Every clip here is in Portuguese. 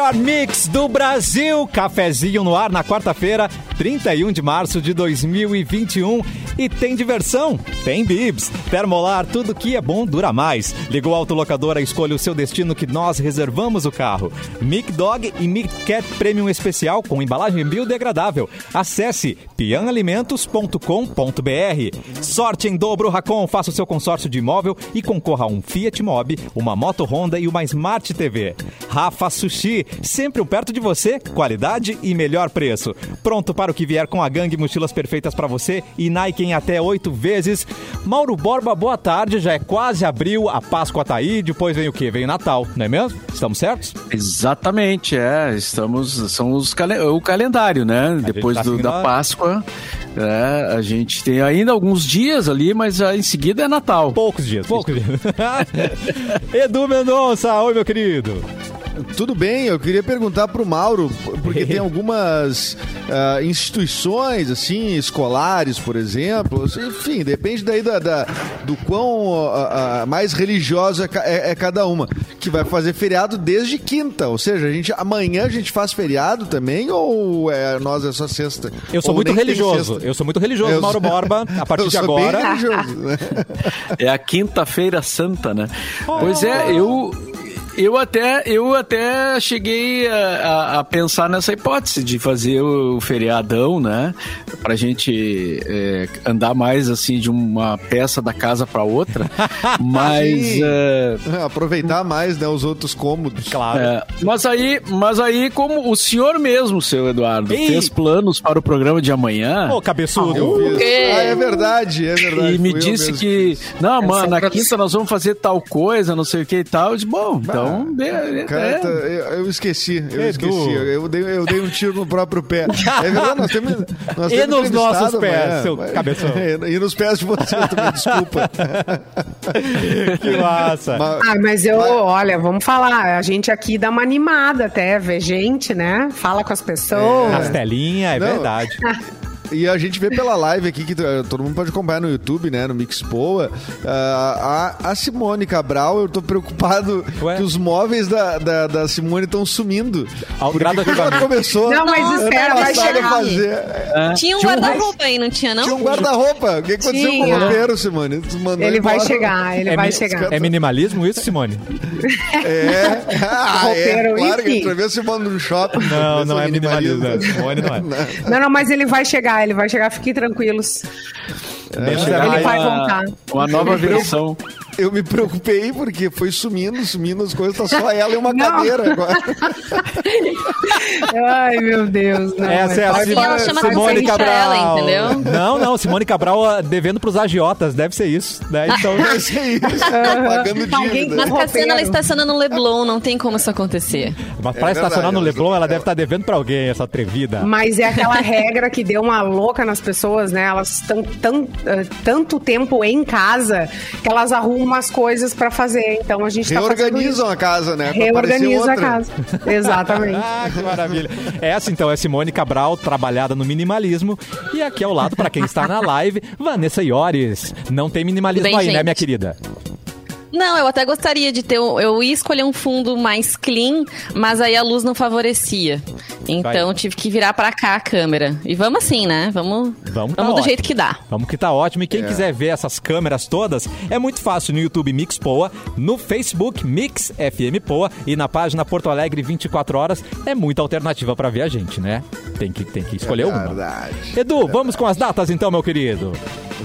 melhor mix do Brasil. Cafezinho no ar na quarta-feira, 31 de março de 2021. E tem diversão? Tem bibs. Termolar, tudo que é bom dura mais. Ligou a autolocadora, escolha o seu destino que nós reservamos o carro. Mic Dog e Mic Cat Premium Especial com embalagem biodegradável. Acesse pianalimentos.com.br. Sorte em dobro Racon, faça o seu consórcio de imóvel e concorra a um Fiat Mobi, uma moto Honda e uma Smart TV. Rafa Sushi, sempre um perto de você, qualidade e melhor preço. Pronto para o que vier com a gangue mochilas perfeitas para você e Nike em até oito vezes. Mauro Borba, boa tarde, já é quase abril, a Páscoa tá aí, depois vem o quê? Vem o Natal, não é mesmo? Estamos certos? Exatamente, é, estamos, são os o calendário, né? A Depois tá do- da seguindo a- Páscoa, é, a gente tem ainda alguns dias ali, mas em seguida é Natal. Poucos dias, poucos dias. Edu Mendonça, oi meu querido. Tudo bem, eu queria perguntar pro Mauro, porque tem algumas ah, instituições, assim, escolares, por exemplo, enfim, depende daí da, da- do quão ah, ah, mais religiosa é, é cada uma, que vai fazer feriado desde quinta, ou seja, a gente, amanhã a gente faz feriado também, ou é, nós é só sexta? Eu sou Ou muito religioso. Eu sou muito religioso, Eu Mauro sou- Borba. A partir eu de sou bem agora. religioso, né? É a quinta-feira santa, né? Pois é, eu eu até eu até cheguei a, a- a pensar nessa hipótese de fazer o feriadão, né? Pra gente é, andar mais assim de uma peça da casa pra outra, mas é, Aproveitar mais, né, os outros cômodos. Claro. é, mas aí, mas aí como o senhor mesmo, seu Eduardo, Ei. fez planos para o programa de amanhã, Ô, cabeçudo. Eu fiz. Ah, é verdade, é verdade. E me disse que, não, mano, na quinta nós vamos fazer tal coisa, não sei o que e tal. Eu disse, bom, então, be- Cara, é. tá- eu, eu esqueci, eu Edu. esqueci. Eu dei, eu dei um tiro no próprio pé. É verdade, nós temos. Nós E temos nos nossos pés, amanhã. seu cabeção. E nos pés de você também, desculpa. Que massa. Mas- Ah, mas eu, Vai. olha, vamos falar. A gente aqui dá uma animada até, vê gente, né? Fala com as pessoas. Nas telinhas, é Não. verdade. E a gente vê pela live aqui, que eh, todo mundo pode acompanhar no YouTube, né? No Mixpoa. ah, a, a Simone Cabral, eu tô preocupado Ué? que os móveis da, da, da Simone estão sumindo. Ao Porque quando ela começou. Não, mas espera, vai chegar. fazer. Tinha um Tinha um guarda-roupa aí, não tinha, não? Tinha um guarda-roupa. O que aconteceu com Tinha. o roupeiro, Simone? Tu mandou Ele vai embora. chegar, ele É vai mi- chegar. É minimalismo isso, Simone? É. Ah, é. Roupeiro, Claro que enfim. vez você manda no shopping. Não, não é minimalismo. é. Simone não é. Não, não, mas ele vai chegar, ele vai chegar, fiquem tranquilos. Chegar Ele vai uma- voltar. Uma nova versão. Eu me preocupei porque foi sumindo, sumindo as coisas, tá só ela e uma Não. cadeira agora. Ai, meu Deus. Não, Essa é a Simone, ela chama Simone Cabral. ela, entendeu? Não, não, Simone Cabral ah, devendo pros agiotas, deve ser isso. Né? Então, Vai ser isso. Pagando Alguém dívida. Mas Cassiana, ela estaciona no Leblon, não tem como isso acontecer. mas pra É estacionar verdade, no ela- Leblon, ela deve estar devendo pra alguém, essa atrevida. Mas é aquela regra que deu uma louca nas pessoas, né? Elas estão tão, tanto tempo em casa que elas arrumam umas coisas pra fazer. Então a gente tá fazendo Reorganizam isso. a casa, né? Reorganiza a casa. Exatamente. Ah, que maravilha. Essa então é Simone Cabral, trabalhada no minimalismo. E aqui ao lado, pra quem está na live, Vanessa Iores. Não tem minimalismo bem, aí, né, gente? minha querida? Não, eu até gostaria de ter. um- Eu ia escolher um fundo mais clean, mas aí a luz não favorecia. Então Vai. tive que virar pra cá a câmera. E vamos assim, né? Vamos, Vamos, tá vamos do ótimo. jeito que dá. Vamos que tá ótimo. E É. quem quiser ver essas câmeras todas, é muito fácil no YouTube Mix Poa, no Facebook Mix FM Poa e na página Porto Alegre 24 horas. É muita alternativa pra ver a gente, né? Tem que, tem que escolher uma. É Verdade. Edu, vamos com as datas então, meu querido.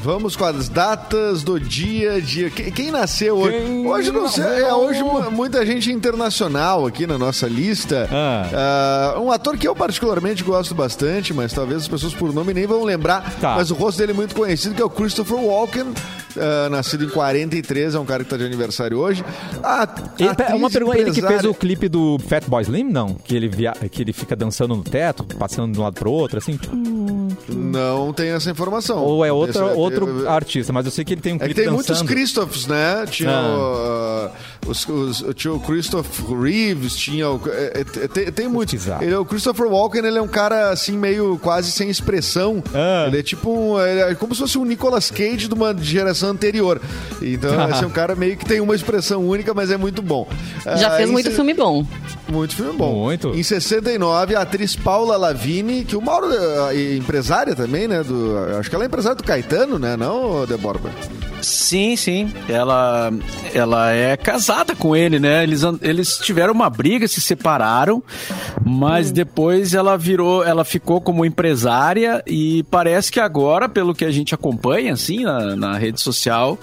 Vamos com as datas do dia, dia. Quem, quem nasceu hoje? Quem hoje não sei, é hoje mu- muita gente internacional aqui na nossa lista. Ah. Ah, um ator que eu particularmente gosto bastante, mas talvez as pessoas por nome nem vão lembrar. Tá. Mas o rosto dele é muito conhecido, que é o Christopher Walken. ah, nascido em 43, é um cara que tá de aniversário hoje. A, Ele- atriz, uma pergunta, ele que fez empresária- o clipe do Fat Boy Slim, não? Que ele, via, que ele fica dançando no teto, passando de um lado pro outro, assim? Não tem essa informação. Ou é outro, Esse- outro artista, mas eu sei que ele tem um É clipe tem muitos dançando. Christophs, né? Tinha Ah. o, Os, os, tinha o Christopher Reeves, tinha o, é, é, tem, tem muitos. Ele, o Christopher Walken, ele é um cara assim meio quase sem expressão. Ah. Ele é tipo um, ele é como se fosse um Nicolas Cage de uma geração anterior. Então, esse é um cara meio que tem uma expressão única, mas é muito bom. Já Ah, fez muito se- filme bom. muito filme bom. Muito. Em 69, a atriz Paula Lavigne, que o Mauro é empresária também, né? Do, acho que ela é empresária do Caetano, né? Não, Deborba? Sim, sim. Ela, ela é casada com ele, né? Eles, eles tiveram uma briga, se separaram, mas depois ela virou, ela ficou como empresária e parece que agora, pelo que a gente acompanha, assim, na, na rede social,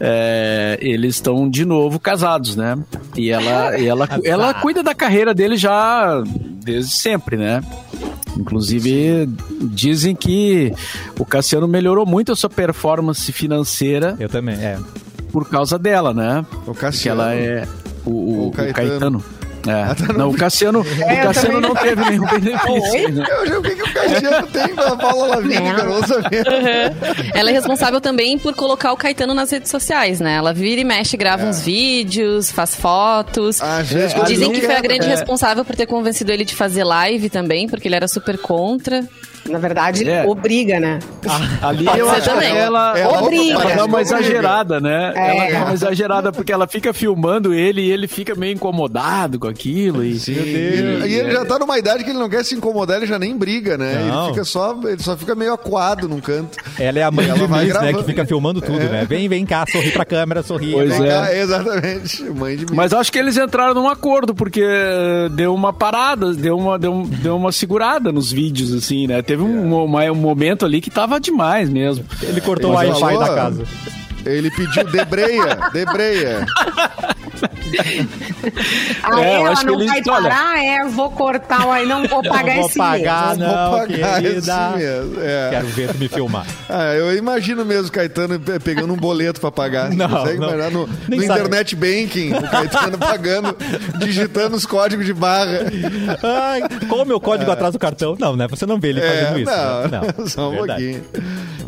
é, eles estão de novo casados, né? E ela, e ela, ela cuida da carreira dele já desde sempre, né? Inclusive, dizem que o Cassiano melhorou muito a sua performance financeira Eu também, é. por causa dela, né? O Porque Cassiano. ela é o, o- O o Caetano. É. Tá, não, o Cassiano, É, o Cassiano também não teve nenhum benefício. né? Eu, o que, que o Caetano tem com a Paula Lavigne, não sabia. Ela é responsável também por colocar o Caetano nas redes sociais, né? Ela vira e mexe, grava uns vídeos, faz fotos. Ah, gente, eu Dizem que foi a quero. grande É. responsável por ter convencido ele de fazer live também, porque ele era super contra. Na verdade, É. obriga, né? Ali Pode eu acho também. que ela, Ela Obriga. ela dá uma exagerada, né? É. Ela dá uma exagerada porque ela fica filmando ele e ele fica meio incomodado com aquilo. E, E ele, e ele já tá numa idade que ele não quer se incomodar, ele já nem briga, né? Não. Ele fica só, ele só fica meio acuado num canto. Ela é a mãe Ela de Miss, né? Que fica filmando tudo, né? Vem, vem cá, sorri pra câmera, sorri. Pois é. cá, exatamente. Mãe de mim. Mas acho que eles entraram num acordo, porque deu uma parada, deu uma, deu, deu uma segurada nos vídeos, assim, né? Teve um, uma- um momento ali que tava demais mesmo. Ele cortou o Wi-Fi da casa. Ele pediu debreia, debreia. Ah, É, eu ela acho que não vai olha- parar, é, vou cortar, aí não vou pagar vou esse pagar, mês. não, Vou pagar querida. esse mesmo. É. Quero ver tu me filmar. Ah, eu imagino mesmo o Caetano pe- pegando um boleto pra pagar. Não, consegue não. imaginar no, no internet banking, o Caetano pagando, digitando os códigos de barra. Ai, qual o meu código atrás do cartão? Não, né? Você não vê ele fazendo isso. É. não, né? só um pouquinho.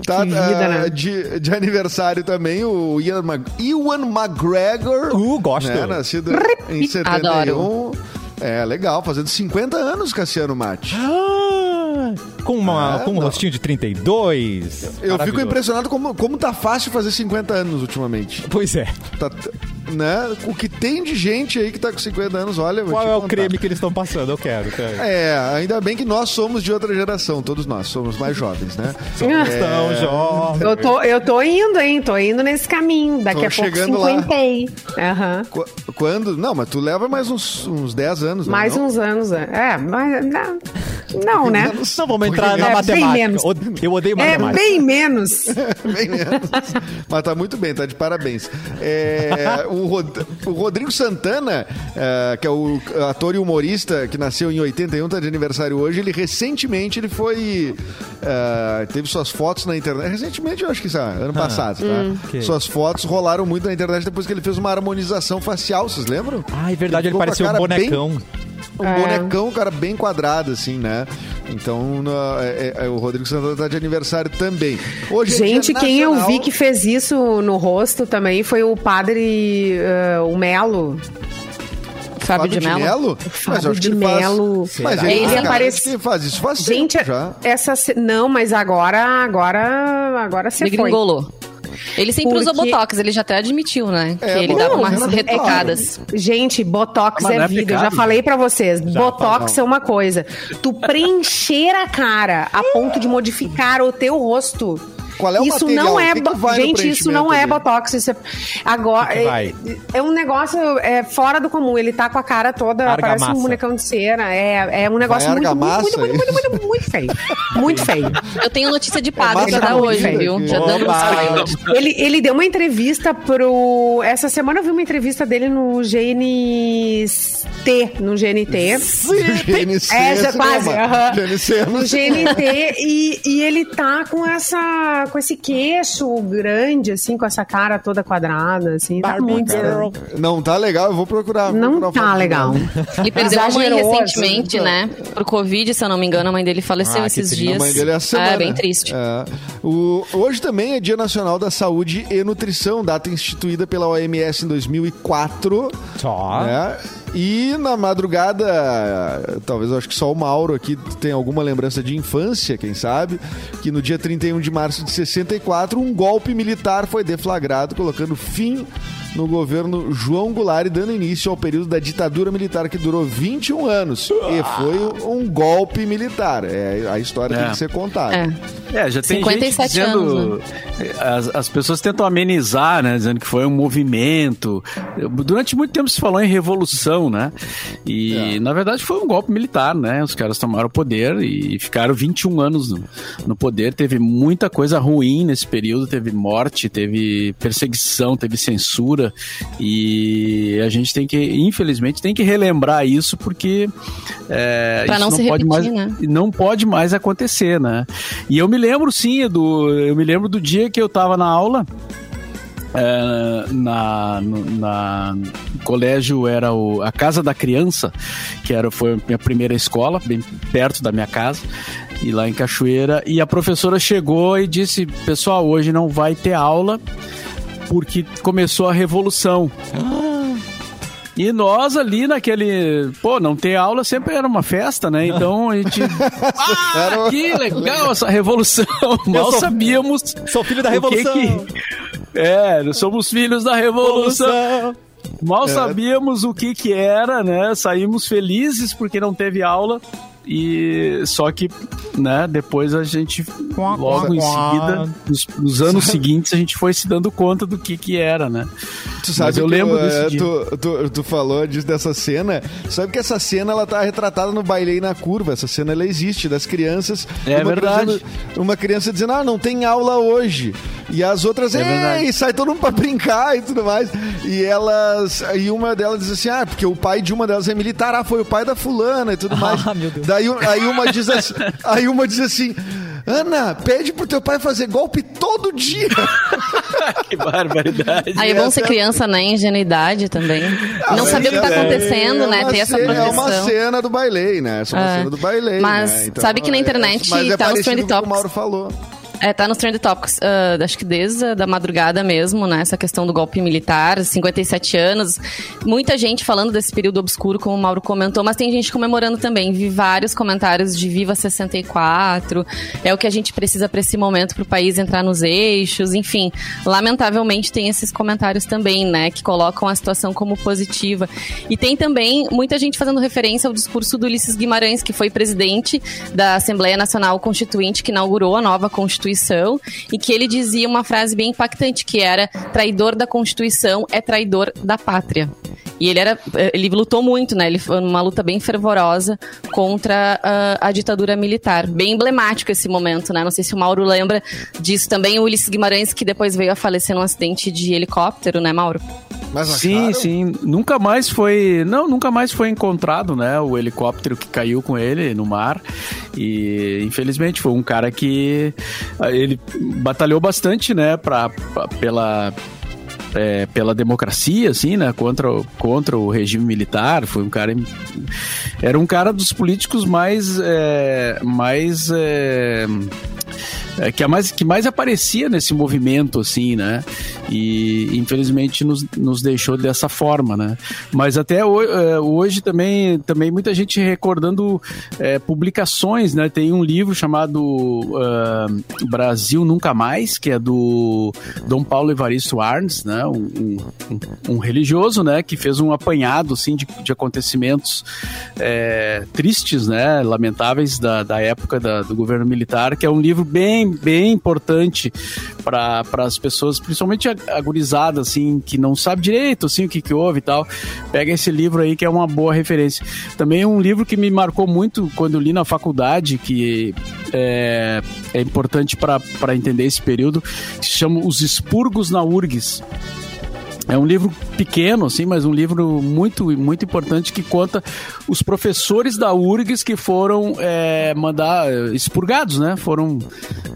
Tá, vida, ah, né? de, de aniversário também, o Ian, Mag Ewan McGregor. Uh, gosto. Né, nascido em 71. Adoro. É, legal, fazendo 50 anos, Cassiano Mate. Ah, com, uma, Ah, com um não. rostinho de 32. Eu fico impressionado como, como tá fácil fazer 50 anos ultimamente. Pois é. Tá, né? O que tem de gente aí que tá com 50 anos, olha. Qual te é o creme que eles estão passando? Eu quero. quero. É, ainda bem que nós somos de outra geração, todos nós somos mais jovens, né? Tão jovem. Eu tô, eu tô indo, hein? Tô indo nesse caminho. Daqui Tô a pouco chegando lá. 50. Aham. Qu- Quando? Não, mas tu leva mais uns, uns 10 anos, né, Mais não? uns anos. é. É, mas. Não, não né? Não vamos entrar na É, bem matemática. menos. Eu odeio É matemática. bem menos. Bem menos. Mas tá muito bem, tá de parabéns. É, o, Rod- o Rodrigo Santana, é, que é o ator e humorista que nasceu em 81, tá de aniversário hoje, ele recentemente ele foi. é, teve suas fotos na internet. Recentemente, eu acho que sabe, ano passado, tá? ok. Suas fotos rolaram muito na internet depois que ele fez uma harmonização facial, vocês lembram? Ah, é verdade, ele a parecia um cara bem- bonecão. Um É. bonecão, cara, bem quadrado, assim, né? Então, na- é- é- é, o Rodrigo Santana tá de aniversário também. Hoje é Gente, dia quem eu nacional- vi que fez isso no rosto também foi o padre, eh, o Melo. Fábio, de Mello. Eu acho que de faz- Mello. Mas ele, Ele de aparece- faz isso faz Gente, tempo já. essa não, mas agora, agora, agora você foi. Ele sempre usou Porque- Botox, ele já até admitiu, né? É, que ele dava umas não, retocadas. Gente, Botox é é vida. Eu já falei pra vocês. Botox falou. é uma coisa. Tu preencher a cara a ponto de modificar o teu rosto. Qual é o isso material? não O é, que que gente, isso não preenchimento é botox, isso é agora que que vai? é, é um negócio é fora do comum. Ele tá com a cara toda parece Argamassa. um bonecão de cera. É, é um negócio muito, muito, muito, muito, muito, muito, muito feio. Muito feio. Eu tenho notícia de padre massa pra dar hoje, viu? Já dando um. Ele, ele deu uma entrevista pro. Essa semana eu vi uma entrevista dele no GNT. No GNT. GNC, É, quase. aham. GNC, No GNT e, e ele tá com essa essa, com esse queixo grande, assim, com essa cara toda quadrada, assim. tá muito estranho. Não tá legal, eu vou procurar. vou Não procurar tá legal. Ele perdeu a mãe Exagerou, recentemente, né? Por Covid, se eu não me engano, a mãe dele faleceu Ah, esses dias. A mãe dele é a semana. É, bem triste. É. O- hoje também é Dia Nacional da Saúde e Nutrição, data instituída pela OMS em 2004. Só. né? E na madrugada, talvez eu acho que só o Mauro aqui tem alguma lembrança de infância, quem sabe, que no dia 31 de março de 64, um golpe militar foi deflagrado, colocando fim no governo João Goulart dando início ao período da ditadura militar que durou 21 anos. E foi um golpe militar. É, a história É. tem que ser contada. É. É, já tem 57 gente dizendo. anos, as, as pessoas tentam amenizar, né? Dizendo que foi um movimento. Durante muito tempo se falou em revolução, né? E na verdade foi um golpe militar, né? Os caras tomaram o poder e ficaram 21 anos no, no poder. Teve muita coisa ruim nesse período. Teve morte, teve perseguição, teve censura. E a gente tem que, infelizmente, tem que relembrar isso porque. É, Pra isso não se pode repetir, mais, né? não pode mais acontecer, né? E eu me lembro, sim, do, eu me lembro do dia que eu tava na aula. é, na, no, na colégio era o, a Casa da Criança, que era, foi a minha primeira escola, bem perto da minha casa, e lá em Cachoeira. E a professora chegou e disse: Pessoal, hoje não vai ter aula porque começou a revolução. E nós ali naquele. Pô, não ter aula sempre era uma festa, né? Então a gente. Ah, que legal essa revolução! Mal sou- sabíamos. Sou filho da o que revolução. que- É, nós somos filhos da revolução. Mal sabíamos o que que era, né? Saímos felizes porque não teve aula. E só que, né, depois a gente, logo em seguida, nos, nos anos seguintes, a gente foi se dando conta do que que era, né? Tu sabe Mas eu que lembro tu, desse é, dia. tu, tu, tu falou disso, dessa cena. Sabe que essa cena ela tá retratada no Bailei na Curva. Essa cena ela existe, das crianças. É uma verdade. Criança, uma criança dizendo, ah, não tem aula hoje. E as outras, É ei, verdade. sai todo mundo pra brincar e tudo mais. E elas. E uma delas diz assim: ah, porque o pai de uma delas é militar, ah, foi o pai da fulana e tudo mais. Ah, meu Deus. Daí aí uma diz assim, aí uma diz assim. Ana, pede pro teu pai fazer golpe todo dia. que barbaridade. Aí é bom ser é- criança, né? Ingenuidade também. Ah, não saber o que tá é- acontecendo, é né? Ter essa proteção. É uma cena do bailei, né? É uma É. cena do bailei. Mas né? sabe que na é- internet mas é tá parecido trending com o que o topics. Mauro falou. É, tá nos Trend Topics, ah, acho que desde a da madrugada mesmo, né? Essa questão do golpe militar, 57 anos. Muita gente falando desse período obscuro, como o Mauro comentou, mas tem gente comemorando também. Vi vários comentários de Viva 64. É o que a gente precisa para esse momento, para o país entrar nos eixos. Enfim, lamentavelmente tem esses comentários também, né? Que colocam a situação como positiva. E tem também muita gente fazendo referência ao discurso do Ulisses Guimarães, que foi presidente da Assembleia Nacional Constituinte, que inaugurou a nova Constituição, e que ele dizia uma frase bem impactante, que era traidor da Constituição é traidor da pátria. E ele era, ele lutou muito, né? Ele foi numa luta bem fervorosa contra ah, a ditadura militar. Bem emblemático esse momento, né? Não sei se o Mauro lembra disso também. O Ulisses Guimarães, que depois veio a falecer num acidente de helicóptero, né, Mauro? Mas Sim, sim. Nunca mais foi. Não, nunca mais foi encontrado, né? O helicóptero que caiu com ele no mar. E infelizmente foi um cara que ah, ele batalhou bastante, né? Pra, pra- pela. É, pela democracia, assim, né? Contra, contra o regime militar. Foi um cara. Era um cara dos políticos mais. é, mais. é, é, que, a mais, que mais aparecia nesse movimento, assim, né? E infelizmente nos, nos deixou dessa forma, né? Mas até ho- é, hoje também, também muita gente recordando é, publicações, né? Tem um livro chamado ah, Brasil Nunca Mais, que é do Dom Paulo Evaristo Arns, né? Um, um- um- religioso, né? Que fez um apanhado, assim, de, de acontecimentos é, tristes, né? Lamentáveis da, da época da- do governo militar, que é um livro bem, importante para as pessoas, principalmente a, a gurizada, assim, que não sabe direito, assim, o que, que houve e tal. Pega esse livro aí, que é uma boa referência. Também um livro que me marcou muito quando li na faculdade, que é, é importante para entender esse período, que se chama Os Expurgos na URGS É um livro pequeno, assim, mas um livro muito, muito importante que conta os professores da URGS que foram é, mandar, expurgados, né? Foram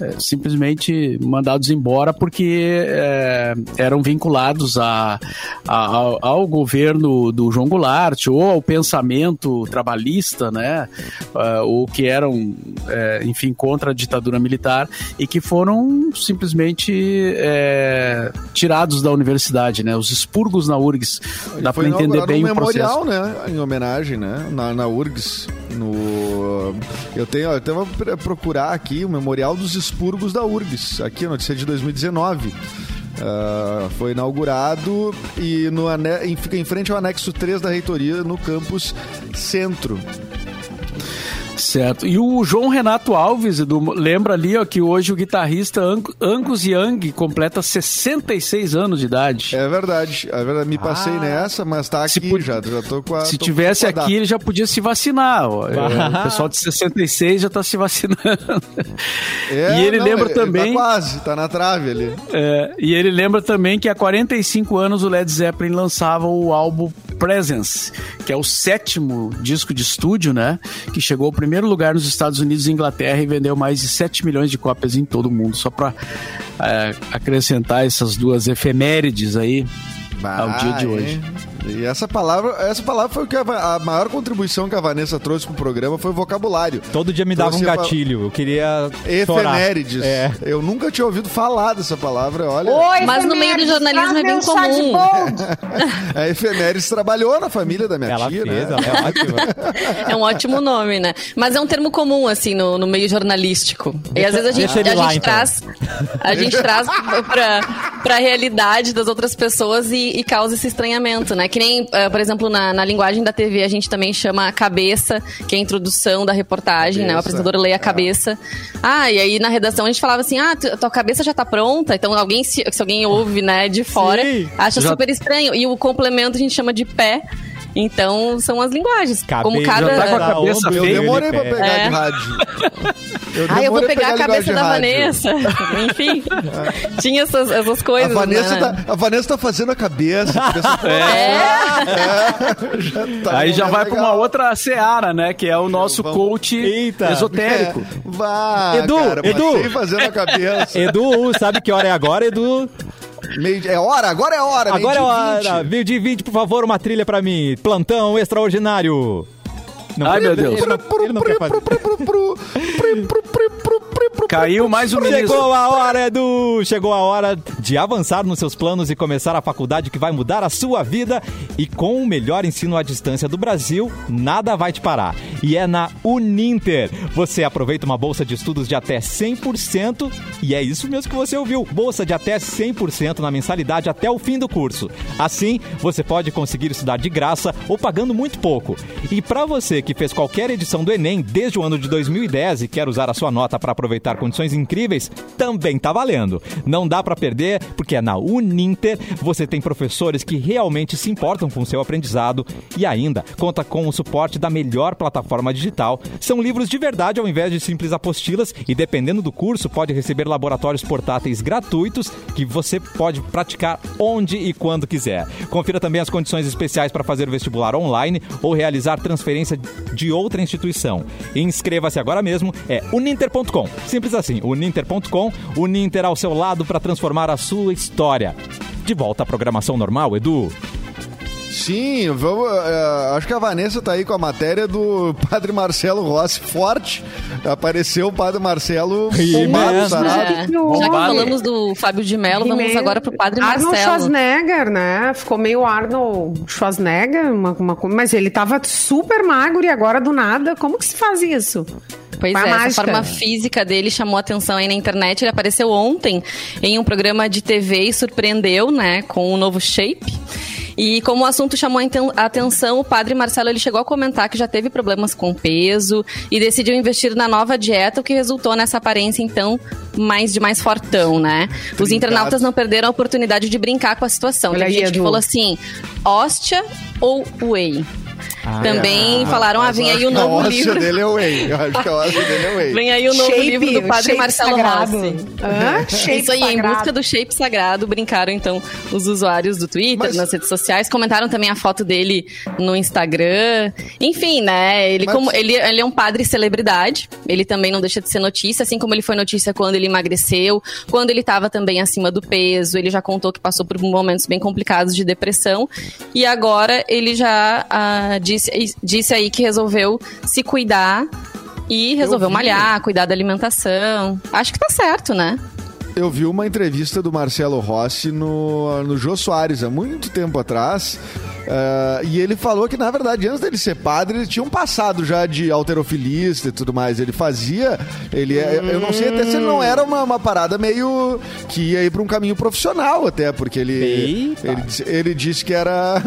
é, simplesmente mandados embora porque é, eram vinculados a, a, ao, governo do João Goulart ou ao pensamento trabalhista, né? Uh, ou que eram, é, enfim, contra a ditadura militar e que foram simplesmente é, tirados da universidade, né? Os expurgos na URGS. Dá para entender bem um o memorial, processo. né? Em homenagem, né? Na, na URGS. No... Eu tenho, eu tenho que procurar aqui o memorial dos expurgos da URGS. Aqui, notícia de 2019. Uh, foi inaugurado e no ane... fica em frente ao anexo 3 da reitoria no campus Centro. Certo. E o João Renato Alves, Edu, lembra ali ó, que hoje o guitarrista Angus Young completa 66 anos de idade. É verdade. É verdade. Me passei ah. nessa, mas tá aqui se já. Já tô com a. Se tivesse aqui, ele já podia se vacinar. Ó. Ah. O pessoal de 66 já tá se vacinando. É, e ele não, lembra ele, também. Ele tá quase, tá na trave ali. É, e ele lembra também que há 45 anos o Led Zeppelin lançava o álbum Presence, que é o sétimo disco de estúdio, né? Que chegou ao primeiro lugar nos Estados Unidos e Inglaterra e vendeu mais de 7 milhões de cópias em todo o mundo. Só para é, acrescentar essas duas efemérides aí bah, ao dia de hoje. E essa palavra, essa palavra foi que a, a, maior contribuição que a Vanessa trouxe pro programa foi o vocabulário. Todo dia me dava trouxe um gatilho. Eu queria. Efemérides. É. Eu nunca tinha ouvido falar dessa palavra, olha. Oi, Mas no meio do jornalismo é bem comum. a efemérides trabalhou na família da minha ela tia. Fez, né? ela é ótima. é um ótimo nome, né? Mas é um termo comum, assim, no, no meio jornalístico. E às vezes a gente, a lá, gente então. traz. A gente traz pra, pra realidade das outras pessoas e, e causa esse estranhamento, né? Que nem, uh, por exemplo, na, na linguagem da TV, a gente também chama cabeça, que é a introdução da reportagem, cabeça. né? O apresentador lê a é. cabeça. Ah, e aí na redação a gente falava assim: ah, tua cabeça já tá pronta. Então alguém, se, se alguém ouve, né, de fora, Sim. acha já... super estranho. E o complemento a gente chama de pé. Então, são as linguagens. Cabe, como cada... Tá com a cabeça Eu demorei pra pegar é. de rádio. Eu ah, eu vou pegar, pegar a cabeça da Vanessa. Enfim, tinha essas, essas coisas. A Vanessa, né? tá, a Vanessa tá fazendo a cabeça. é. é. Já tá Aí já vai legal. pra uma outra seara, né? Que é o nosso Vamos... coach Eita. esotérico. É. Vai, Edu, cara, Edu. fazendo a cabeça. Edu, sabe que hora é agora, Edu? Meio, é hora, agora é hora. Agora é hora. Meio de 20, por favor, uma trilha pra mim. Plantão extraordinário. Não, Ai, meu Deus. Ele não, ele não quer fazer. Caiu mais um ministro. Chegou a hora, Edu! Chegou a hora de avançar nos seus planos e começar a faculdade que vai mudar a sua vida. E com o melhor ensino à distância do Brasil, nada vai te parar. E é na Uninter. Você aproveita uma bolsa de estudos de até 100%, e é isso mesmo que você ouviu: bolsa de até 100% na mensalidade até o fim do curso. Assim, você pode conseguir estudar de graça ou pagando muito pouco. E para você que fez qualquer edição do Enem desde o ano de 2010 e quer usar a sua nota para aproveitar condições incríveis, também tá valendo. Não dá para perder, porque é na Uninter você tem professores que realmente se importam com o seu aprendizado e ainda conta com o suporte da melhor plataforma digital. São livros de verdade ao invés de simples apostilas e dependendo do curso pode receber laboratórios portáteis gratuitos que você pode praticar onde e quando quiser. Confira também as condições especiais para fazer o vestibular online ou realizar transferência de outra instituição. Inscreva-se agora mesmo, é uninter.com. Simples assim, uninter.com, Uninter ao seu lado para transformar a sua história. De volta à programação normal, Edu. Sim, vamos, uh, acho que a Vanessa tá aí com a matéria do Padre Marcelo Rossi forte. Apareceu o Padre Marcelo bombado, é. Já que falamos do Fábio de Mello, vamos agora pro Padre Arnold Marcelo. Arnold Schwarzenegger, né? Ficou meio Arnold Schwarzenegger, uma, uma, mas ele tava super magro e agora do nada, como que se faz isso? Pois é, mágica. essa forma física dele chamou atenção aí na internet. Ele apareceu ontem em um programa de TV e surpreendeu, né, com um novo shape. E como o assunto chamou a atenção, o padre Marcelo ele chegou a comentar que já teve problemas com peso e decidiu investir na nova dieta, o que resultou nessa aparência, então, mais de mais fortão, né? Os internautas não perderam a oportunidade de brincar com a situação. Tem gente que falou assim: hóstia ou whey? Também falaram, ah, vem aí o a novo óssea livro. dele é whey. Eu acho que a óssea dele é whey. Vem aí o novo Shape, livro do padre Marcelo sagrado. Rossi. Hã? Shape Isso aí, em sagrado. busca do shape sagrado, brincaram então os usuários do Twitter, Mas- nas redes sociais, comentaram também a foto dele no Instagram. Enfim, né? Ele, Mas- como, ele, ele é um padre celebridade, ele também não deixa de ser notícia, assim como ele foi notícia quando ele emagreceu, quando ele estava também acima do peso, ele já contou que passou por momentos bem complicados de depressão, e agora ele já ah, disse, disse aí que resolveu se cuidar. E resolveu malhar, cuidar da alimentação. Acho que tá certo, né? Eu vi uma entrevista do Marcelo Rossi no, no Jô Soares há muito tempo atrás. eh, e ele falou que, na verdade, antes dele ser padre, ele tinha um passado já de alterofilista e tudo mais. Ele fazia. Ele, é- Eu não sei até se ele não era uma, uma parada meio. que ia ir pra um caminho profissional, até, porque ele. Eita. Ele, disse- ele disse que era,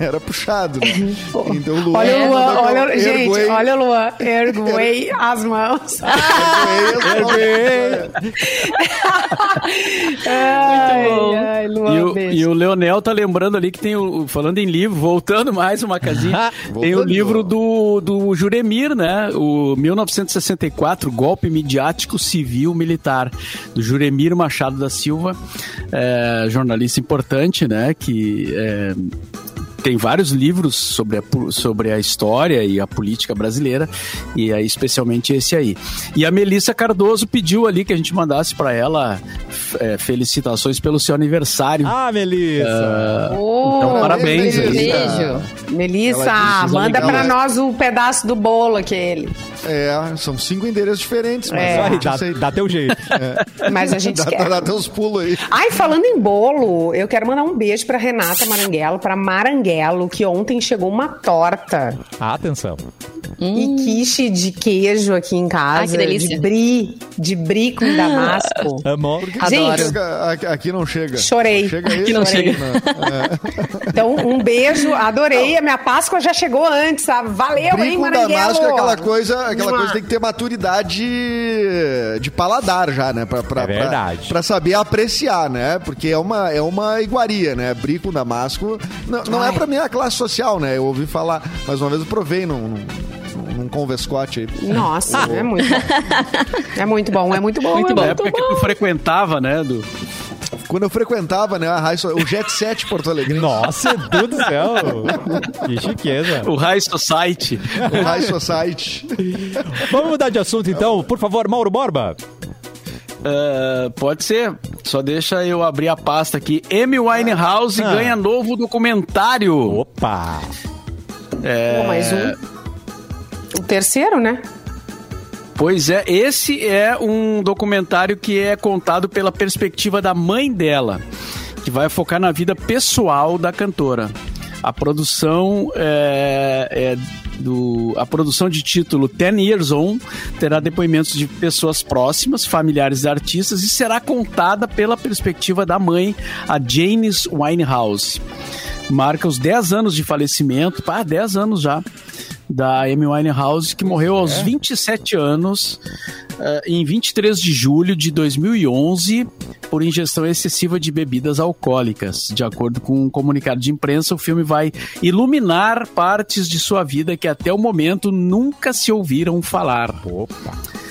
era puxado. Né? Então, o Luan. Olha o Luan, olha, gente, erguei- olha o Luan. Erguei as mãos. erguei- Ai, bom. Ai, Luan, E o, e o Leonel tá lembrando ali que tem o. Falando em livro, voltando mais uma casinha. tem o livro do, do Juremir, né? O 1964, Golpe Midiático Civil Militar, do Juremir Machado da Silva, é, jornalista importante, né? Que. é, tem vários livros sobre a, sobre a história e a política brasileira, e aí especialmente esse aí. E a Melissa Cardoso pediu ali que a gente mandasse para ela é, felicitações pelo seu aniversário. Ah, Melissa. Ô, então, parabéns aí. Beijo. Melissa, manda é. nós o pedaço do bolo aquele. É, são cinco endereços diferentes, mas É. dá, dá teu jeito. Mas a gente Dá, quer. dá, dá uns pulos aí. Ai, falando em bolo, eu quero mandar um beijo pra Renata Maranguelo, pra Maranguelo, que ontem chegou uma torta Atenção. e quiche de queijo aqui em casa. Ai, que delícia. De brie, de brie com damasco. Amor. Adoro. Chega- aqui, aqui não chega. Chorei. Chega aí. Aqui não chorei. chega. Não, é. Então, um beijo, adorei. A minha Páscoa já chegou antes, sabe? Valeu, hein, Brinco Maranguelo? damasco é aquela coisa, aquela Mua. coisa tem que ter maturidade de paladar já, né? Pra, pra, É verdade. Pra, pra saber apreciar, né? Porque é uma, é uma iguaria, né? Brinco damasco não, não é pra minha classe social, né? Eu ouvi falar, mas uma vez eu provei num, num, num convescote aí. Nossa, é muito bom. É muito bom, é muito bom. Muito é bom. Na época que tu frequentava, né? Do, Quando eu frequentava, né, a High So- o Jet Set Porto Alegre. Nossa, do céu. Que chiqueza. o High Society. O High Society. Vamos mudar de assunto então, por favor, Mauro Borba. Ah, pode ser. Só deixa eu abrir a pasta aqui. Amy Winehouse Ah. ganha novo documentário. Opa! É, mais um. O terceiro, né? Pois é, esse é um documentário que é contado pela perspectiva da mãe dela, que vai focar na vida pessoal da cantora. A produção é, é do a produção de título Ten Years On terá depoimentos de pessoas próximas, familiares de artistas e será contada pela perspectiva da mãe, a Janis Winehouse. Marca os 10 anos de falecimento, pá, 10 anos já da Amy Winehouse, que morreu aos 27 anos, eh, em 23 de julho de 2011, por ingestão excessiva de bebidas alcoólicas. De acordo com um comunicado de imprensa, o filme vai iluminar partes de sua vida que até o momento nunca se ouviram falar. Opa!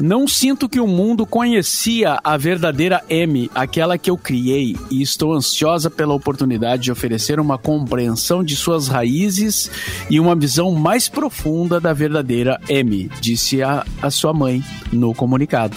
Não sinto que o mundo conhecia a verdadeira Amy, aquela que eu criei, e estou ansiosa pela oportunidade de oferecer uma compreensão de suas raízes e uma visão mais profunda da verdadeira Amy, disse a, a sua mãe no comunicado.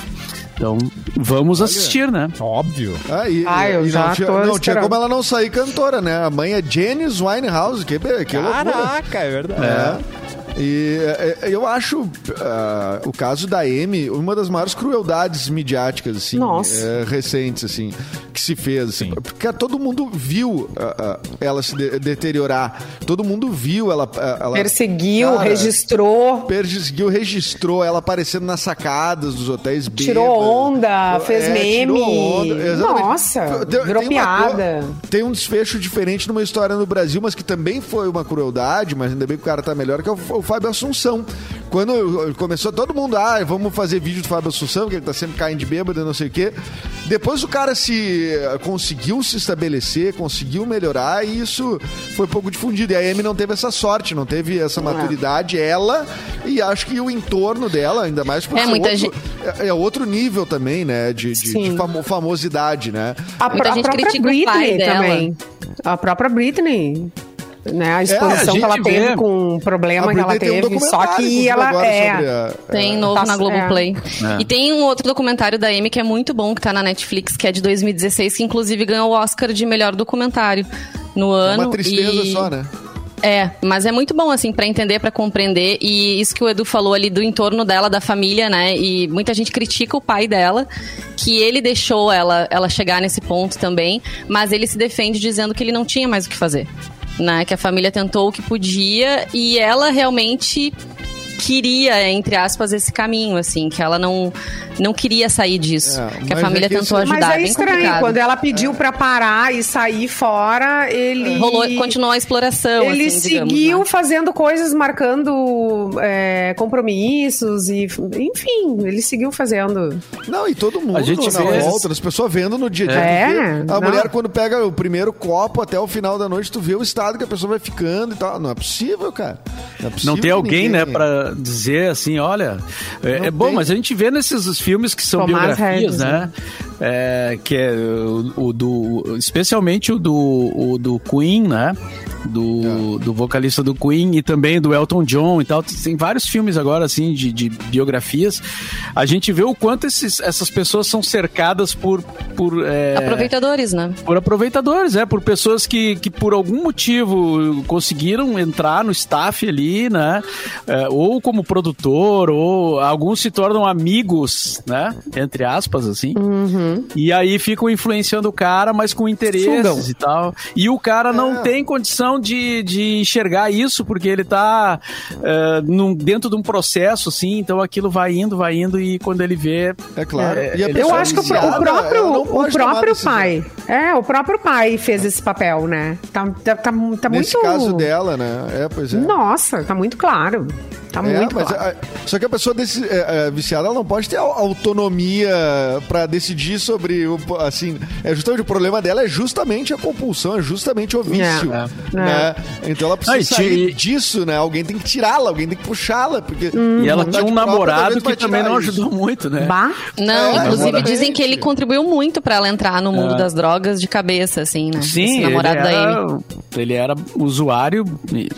Então, vamos assistir, né? Óbvio. Ah, e, Ah, eu e já não, tinha, não tinha como ela não sair cantora, né? A mãe é Janice Winehouse, que, que loucura. Caraca, é verdade. É. E é, é, eu acho ah, o caso da Amy uma das maiores crueldades midiáticas, assim, é, recentes, assim, que se fez. Assim, Sim. porque todo mundo viu ah, ah, ela se de- deteriorar. Todo mundo viu ela. ela Perseguiu, Cara, registrou. Perseguiu, registrou ela aparecendo nas sacadas dos hotéis Tirou bêbada. onda, fez meme. tirou onda. Nossa, Tem- virou tem uma piada. Tem um desfecho diferente numa história no Brasil, mas que também foi uma crueldade, mas ainda bem que o cara tá melhor, que é o, o Fábio Assunção. quando começou todo mundo, ah, vamos fazer vídeo do Fábio Assunção, que ele tá sempre caindo de bêbado e não sei o quê. Depois o cara se eh, conseguiu se estabelecer, conseguiu melhorar e isso foi pouco difundido. E a Amy não teve essa sorte, não teve essa maturidade, ela, e acho que o entorno dela, ainda mais por É, muita outro, gente- é, é outro nível também, né? De, de, de famo- famosidade, né? A, a gente própria critica o pai Britney dela. também. A própria Britney. Né, a exposição a que ela teve vê. com o problema A que ela tem um teve, só que ela agora é. sobre a- Tem novo Tá- na Globoplay. É. E tem um outro documentário da Amy que é muito bom, que tá na Netflix, que é de 2016, que inclusive ganhou o Oscar de melhor documentário no É ano. uma tristeza e... só, né? É, mas é muito bom, assim, pra entender, pra compreender. E isso que o Edu falou ali do entorno dela, da família, né? E muita gente critica o pai dela, que ele deixou ela, ela chegar nesse ponto também, mas ele se defende dizendo que ele não tinha mais o que fazer. Né? Que a família tentou o que podia e ela realmente queria, entre aspas, esse caminho, assim, que ela não, não queria sair disso. É, que a família é que tentou isso- ajudar. Mas é bem estranho, complicado. quando ela pediu pra parar e sair fora, ele. Rolou, continuou a exploração, Ele assim, digamos, seguiu né? fazendo coisas, marcando é, compromissos e, enfim, ele seguiu fazendo. Não, e todo mundo A gente na vê- volta, as pessoas vendo no dia a dia. É, a não. mulher, quando pega o primeiro copo até o final da noite, tu vê o estado que a pessoa vai ficando e tal. Não é possível, cara. Não, é possível Não tem alguém, ninguém- né, pra dizer assim, olha. É, Não é bom, mas a gente vê nesses filmes que são Tomás biografias, Regis, né? É, que é o, o do. Especialmente o do, o do Queen, né? Do, do vocalista do Queen e também do Elton John e tal. Tem vários filmes agora, assim, de, de biografias. A gente vê o quanto esses, essas pessoas são cercadas por. por é, Aproveitadores, né? por aproveitadores, é, por pessoas que, que por algum motivo conseguiram entrar no staff ali, né? É, ou como produtor, ou alguns se tornam amigos, né? Entre aspas, assim. E aí ficam influenciando o cara, mas com interesses Sugam. e tal. E o cara não É. tem condição de, de enxergar isso, porque ele tá é, num- dentro de um processo, assim, então aquilo vai indo, vai indo, e quando ele vê. É claro. É, E a eu acho que o, próprio, não o próprio pai. É, o próprio pai fez esse papel, né? Tá, tá, tá, tá Nesse muito. caso dela, né? É, pois é. Nossa, tá muito claro. Tá É, muito mas claro. a- só que a pessoa desse, é, é, viciada ela não pode ter au- autonomia pra decidir sobre o assim é justamente o problema dela é justamente a compulsão é justamente o vício É, né então ela precisa Ah, e sair ti- disso né alguém tem que tirá-la alguém tem que puxá-la porque E ela tinha um namorado que também não isso. ajudou muito, né? Bah. Não, É, inclusive dizem que ele contribuiu muito pra ela entrar no mundo É. das drogas de cabeça, assim, né? Sim, Esse ele namorado da era, Amy. ele era usuário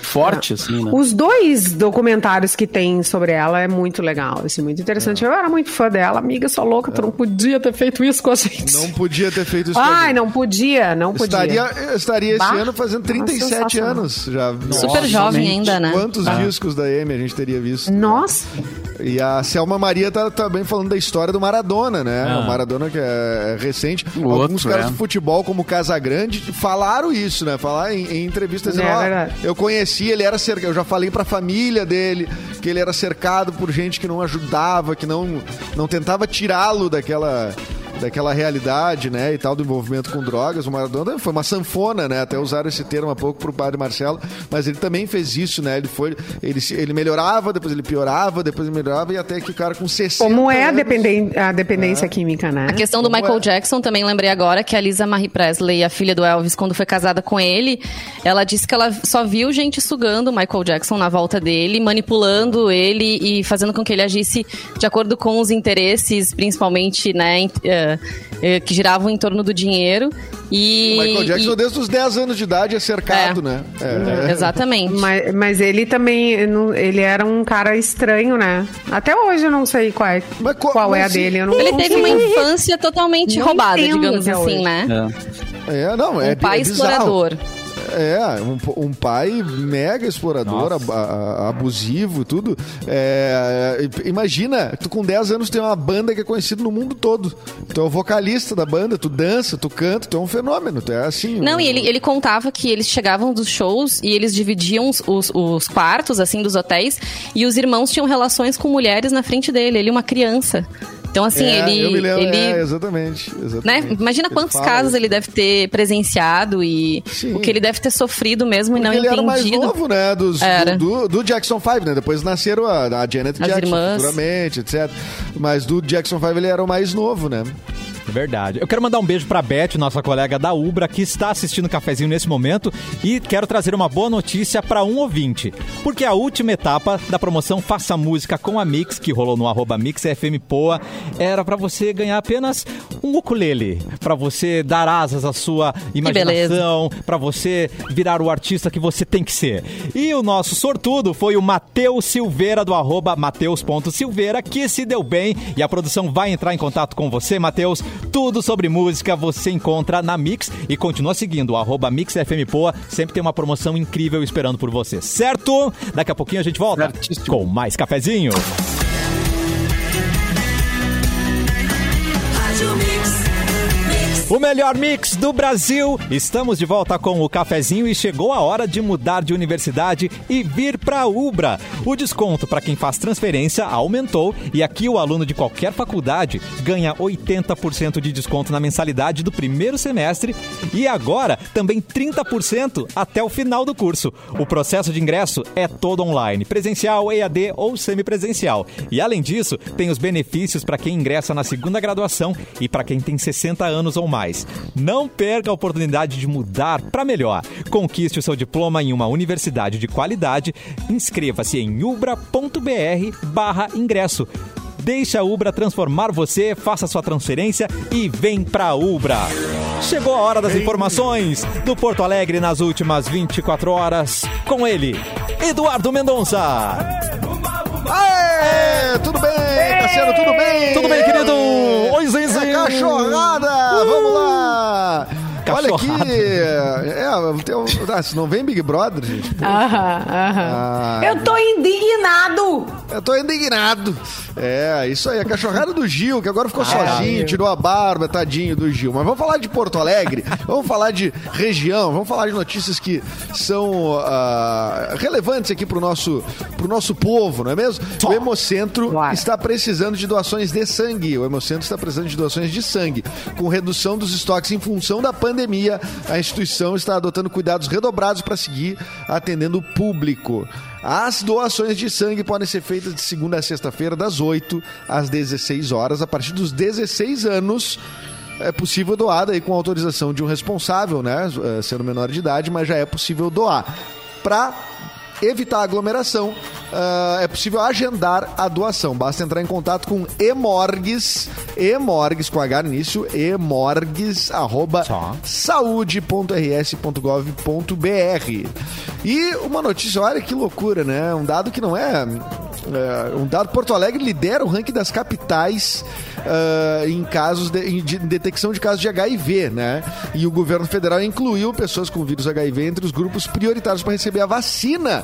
forte, assim, né? Os dois documentários que tem sobre ela é muito legal, assim, muito interessante. Eu era muito fã dela, amiga, sou louca, tu não podia ter feito isso com a gente. não podia ter feito isso com a Ai, gente. não podia, não podia. estaria estaria esse ano fazendo 37 sensacional. anos já Super jovem ainda, né? quantos discos da Amy a gente teria visto Nossa, E a Selma Maria tá também falando da história do Maradona, né? Ah. O Maradona que é recente. O Alguns outro, caras é. de futebol, como Casagrande, falaram isso, né? Falaram em, em entrevistas É dizendo, verdade. eu conheci, ele era cercado, eu já falei pra família dele que ele era cercado por gente que não ajudava, que não, não tentava tirá-lo daquela daquela realidade, né, e tal, do envolvimento com drogas. O Maradona foi uma sanfona, né, até usaram esse termo há pouco pro padre Marcelo, mas ele também fez isso, né, ele foi, ele, ele melhorava, depois ele piorava, depois ele melhorava, e até que o cara com 60 como é a, anos- dependen a dependência química, né? A questão do Como Michael é? Jackson, também lembrei agora que a Lisa Marie Presley, a filha do Elvis, quando foi casada com ele, ela disse que ela só viu gente sugando o Michael Jackson na volta dele, manipulando ele e fazendo com que ele agisse de acordo com os interesses, principalmente, né, eh, que giravam em torno do dinheiro. E, O Michael Jackson, e- desde os 10 anos de idade, é cercado, É. né? É. Exatamente. Mas, mas ele também, ele era um cara estranho, né? Até hoje eu não sei qual é, Mas qual- qual é a dele. Eu não Ele teve uma infância totalmente Não roubada, entendo digamos assim, hoje. né? É. É, não, é, Um pai é bizarro. explorador. É, um, um pai mega explorador, ab- a- abusivo, tudo. É, imagina, tu com 10 anos tem uma banda que é conhecida no mundo todo. Tu é o vocalista da banda, tu dança, tu canta, tu é um fenômeno, tu é assim. Não, um- e ele, ele contava que eles chegavam dos shows e eles dividiam os, os, os quartos, assim, dos hotéis, e os irmãos tinham relações com mulheres na frente dele, ele uma criança. Então, assim, É, ele. eu me lembro, ele é, exatamente, né? exatamente. Imagina Ele quantos fala casos ele deve ter presenciado e Sim. o que ele deve ter sofrido mesmo e não Porque ele era mais entendido. novo, né? Dos, Era. do, do, Jackson 5, né? Depois nasceram a, a Janet As Jackson, irmãs. etc. Mas do Jackson 5 ele era o mais novo, né? Verdade. Eu quero mandar um beijo pra Beth, nossa colega da Ubra, que está assistindo o cafezinho nesse momento. E quero trazer uma boa notícia para um ouvinte. Porque a última etapa da promoção Faça Música com a Mix, que rolou no arroba MixFMPoa, era para você ganhar apenas um ukulele. Para você dar asas à sua imaginação. Para você virar o artista que você tem que ser. E o nosso sortudo foi o Matheus Silveira, do arroba Mateus.silveira, que se deu bem. E a produção vai entrar em contato com você, Matheus. Tudo sobre música você encontra na Mix e continua seguindo o MixFMPoa. Sempre tem uma promoção incrível esperando por você, certo? Daqui a pouquinho a gente volta Certíssimo. com mais cafezinho. O melhor mix do Brasil. Estamos de volta com o cafezinho e chegou a hora de mudar de universidade e vir para Ubra. O desconto para quem faz transferência aumentou e aqui o aluno de qualquer faculdade ganha 80% de desconto na mensalidade do primeiro semestre e agora também 30% até o final do curso. O processo de ingresso é todo online, presencial, EAD ou semipresencial. E além disso, tem os benefícios para quem ingressa na segunda graduação e para quem tem 60 anos ou mais. Não perca a oportunidade de mudar para melhor. Conquiste o seu diploma em uma universidade de qualidade. Inscreva-se em ubra.br barra ingresso. Deixa a Ubra transformar você, faça sua transferência e vem pra Ubra. Chegou a hora das informações do Porto Alegre nas últimas 24 horas. Com ele, Eduardo Mendonça. Aê, tudo bem, Cassiano, tudo bem? Tudo bem, querido? Oi, É Zenzinho. cachorrada, vamos lá. Olha aqui, é, tem um, ah, se não vem Big Brother, gente. Aham, aham. Ah, Eu tô indignado! Eu tô indignado. É, isso aí. A cachorrada do Gil, que agora ficou Ah, sozinho, tirou a barba, tadinho do Gil. Mas vamos falar de Porto Alegre, vamos falar de região, vamos falar de notícias que são ah, relevantes aqui pro nosso, pro nosso povo, não é mesmo? O Hemocentro Claro. está precisando de doações de sangue. O Hemocentro está precisando de doações de sangue. Com redução dos estoques em função da pandemia, a instituição está adotando cuidados redobrados para seguir atendendo o público. As doações de sangue podem ser feitas de segunda a sexta-feira, das 8 às 16 horas. A partir dos 16 anos, é possível doar daí com autorização de um responsável, né? eh, Sendo menor de idade, mas já é possível doar. Para evitar aglomeração, ah, é possível agendar a doação. Basta entrar em contato com emorgues, emorgues com H no início, emorgues, arroba saúde.rs.gov.br. E uma notícia, olha que loucura, né? Um dado que não é, é, um dado Porto Alegre lidera o ranking das capitais ah, em casos de, em de- detecção de casos de HIV, né? E o governo federal incluiu pessoas com vírus HIV entre os grupos prioritários para receber a vacina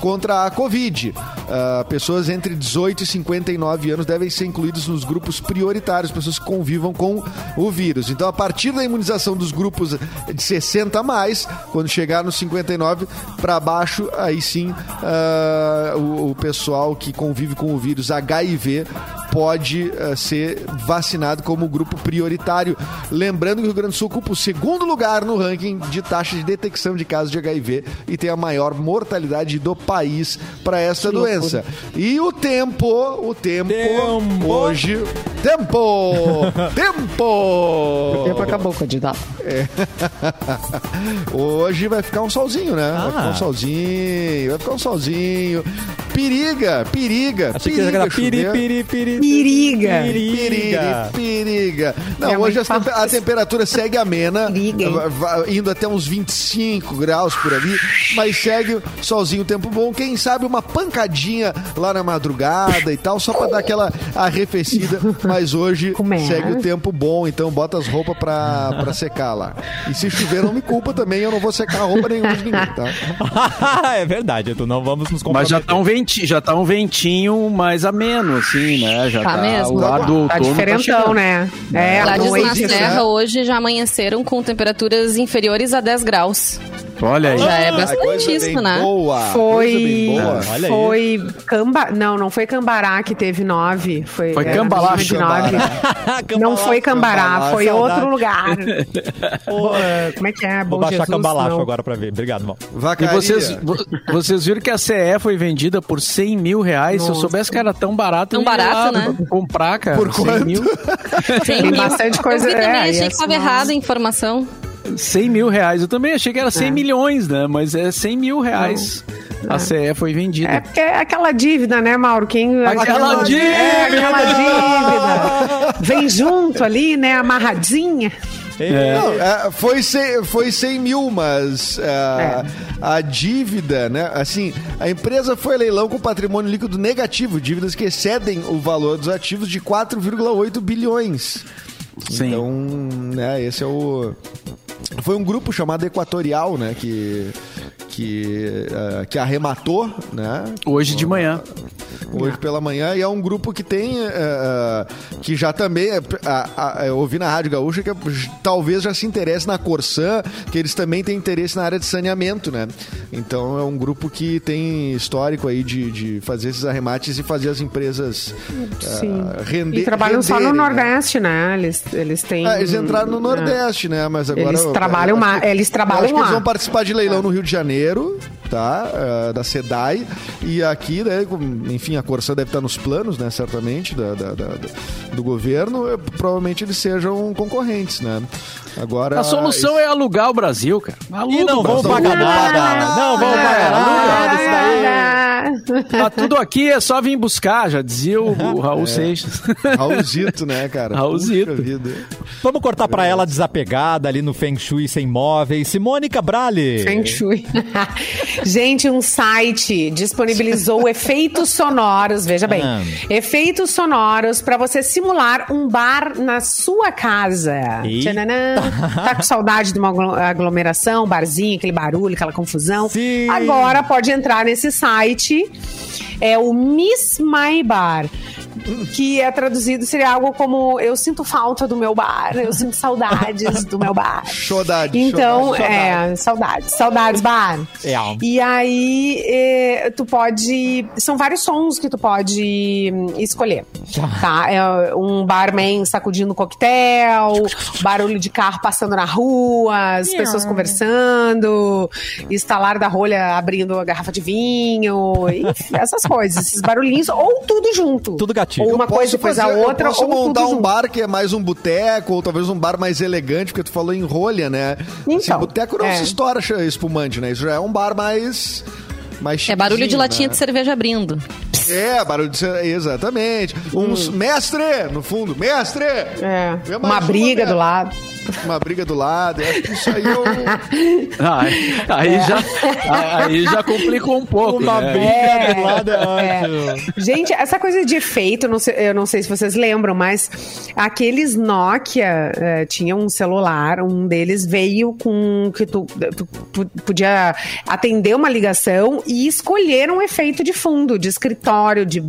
contra a Covid. Ah, pessoas entre 18 e 59 anos devem ser incluídas nos grupos prioritários, pessoas que convivam com o vírus. Então, a partir da imunização dos grupos de 60 a mais, quando chegar nos 59 para baixo, aí sim ah, o, o pessoal que convive com o vírus HIV pode ah, ser vacinado como grupo prioritário. Lembrando que o Rio Grande do Sul ocupa o segundo lugar no ranking de taxa de detecção de casos de HIV e tem a maior mortalidade do país para essa doença. E o tempo, o tempo, Tempo. hoje, tempo, tempo. O tempo acabou, candidato. Hoje vai ficar um solzinho, né? Vai Ah. ficar um solzinho, vai ficar um solzinho. Periga, periga, Achei que era piri, piri, piri. Periga. Periga, periga. Não, Minha hoje a temperatura segue amena, Periga, indo até uns 25 graus por ali, mas segue solzinho, tempo bom. Quem sabe uma pancadinha lá na madrugada e tal, só pra dar aquela arrefecida. Mas hoje é? segue o tempo bom, então bota as roupas pra, pra secar lá. E se chover, não me culpa também, eu não vou secar roupa nenhuma de ninguém, tá? é verdade, tu não vamos nos Mas já comprometer. tá um ventinho, já tá um ventinho mais ameno, assim, né? Já Tá tá, mesmo? o ar do Tá outono diferentão, chegando. né? É, a na? Serra hoje já amanheceram com temperaturas inferiores a 10 graus. Olha aí. Já é Ah, bastante isso, né? Boa. Foi. Boa. Olha aí. Foi. Camba... Não, não foi Cambará que teve nove. Foi, Foi Cambalá, acima de nove. Não foi Cambará, Cambalá, foi saudade. outro lugar. Como é que é? Vou Bom baixar Jesus, cambalacho não. agora pra ver. Obrigado, mal. E Vacaria. vocês, vo- vocês viram que a CE foi vendida por 100 mil reais? Se eu Nossa. soubesse que era tão barato, Tão barato, lá né? comprar, cara. Por 100 quanto? mil, 100 Tem mil. bastante coisa, Eu vi também, é, e achei que estava nossa. errada a informação. 100 mil reais. Eu também achei que era 100 É. milhões, né? Mas é 100 mil reais. A CE foi vendida. É porque é aquela dívida, né, Mauro? Quem, Aquela dívida! É, aquela dívida. Vem junto ali, né, amarradinha. Não, é, foi, 100, foi 100 mil, mas é, a dívida, né? Assim, a empresa foi a leilão com patrimônio líquido negativo, dívidas que excedem o valor dos ativos de 4,8 bilhões. Sim. Então, né, esse é o. Foi um grupo chamado Equatorial, né? Que, que, eh, que arrematou, né? Hoje de manhã. hoje pela manhã e é um grupo que tem eh, que já também eu ouvi na Rádio Gaúcha que talvez já se interesse na Corsã que eles também têm interesse na área de saneamento né então é um grupo que tem histórico aí de, de fazer esses arremates e fazer as empresas eh, render E trabalham só no renderem, né? Nordeste, né? Eles, eles têm. Ah, eles entraram no É. Nordeste, né? Mas agora. Eles eu- trabalham eu que- eles trabalham eu acho que eles lá. vão participar de leilão no Rio de Janeiro, Janeiro tá? Ah, da SEDAI. E aqui, né? Enfim, a Corsã deve estar nos planos, né? Certamente, da, da- da- do governo. Eh, Provavelmente eles sejam concorrentes, né? Agora. A solução é alugar o Brasil, cara. Aluga E não vão pagar nada. Não vão pagar nada. Isso daí. Tá tudo aqui, é só vir buscar, já dizia o, o Raul Seixas. Raulzito, né, cara? Raulzito. Vamos cortar pra ela desapegada ali no Feng Shui sem móveis. Simone Cabrali. Feng Shui. Gente, um site disponibilizou efeitos sonoros, veja bem, Ah. efeitos sonoros para você simular um bar na sua casa. Tchananã. Tá com saudade de uma aglo- aglomeração, barzinho, aquele barulho, aquela confusão? Sim. Agora pode entrar nesse site. É o Miss My Bar. Que é traduzido, seria algo como Eu sinto falta do meu bar, eu sinto saudades do meu bar. Saudade, Então, saudade, é, saudades. Saudades, bar. É. E aí, é, tu pode. São vários sons que tu pode escolher. Tá? É um barman sacudindo coquetel, barulho de carro passando na rua, as pessoas conversando, estalar da rolha abrindo a garrafa de vinho, enfim, essas coisas, esses barulhinhos, ou tudo junto. Tudo gatilho. Ou uma Posso coisa depois a fazer- eu outra, posso ou montar tudo um junto. bar que é mais um boteco, ou talvez um bar mais elegante, porque tu falou em rolha, né? assim, Então, boteco não é. se estoura espumante, né? Isso já é um bar mais. Mais É barulho de latinha né? de cerveja abrindo. É, barulho de ser- Exatamente. Uns mestre, no fundo. Mestre! Hum. É, uma briga mestre. do lado. Uma briga do lado. Eu acho que isso aí eu. Ah, aí, aí já, aí já complicou um pouco. Uma né? briga É, do lado é é. ótimo. Gente, essa coisa de efeito, não sei- eu não sei se vocês lembram, mas aqueles Nokia eh, tinham um celular, um deles veio com que tu, tu pu- podia atender uma ligação e escolher um efeito de fundo, de escritório, de,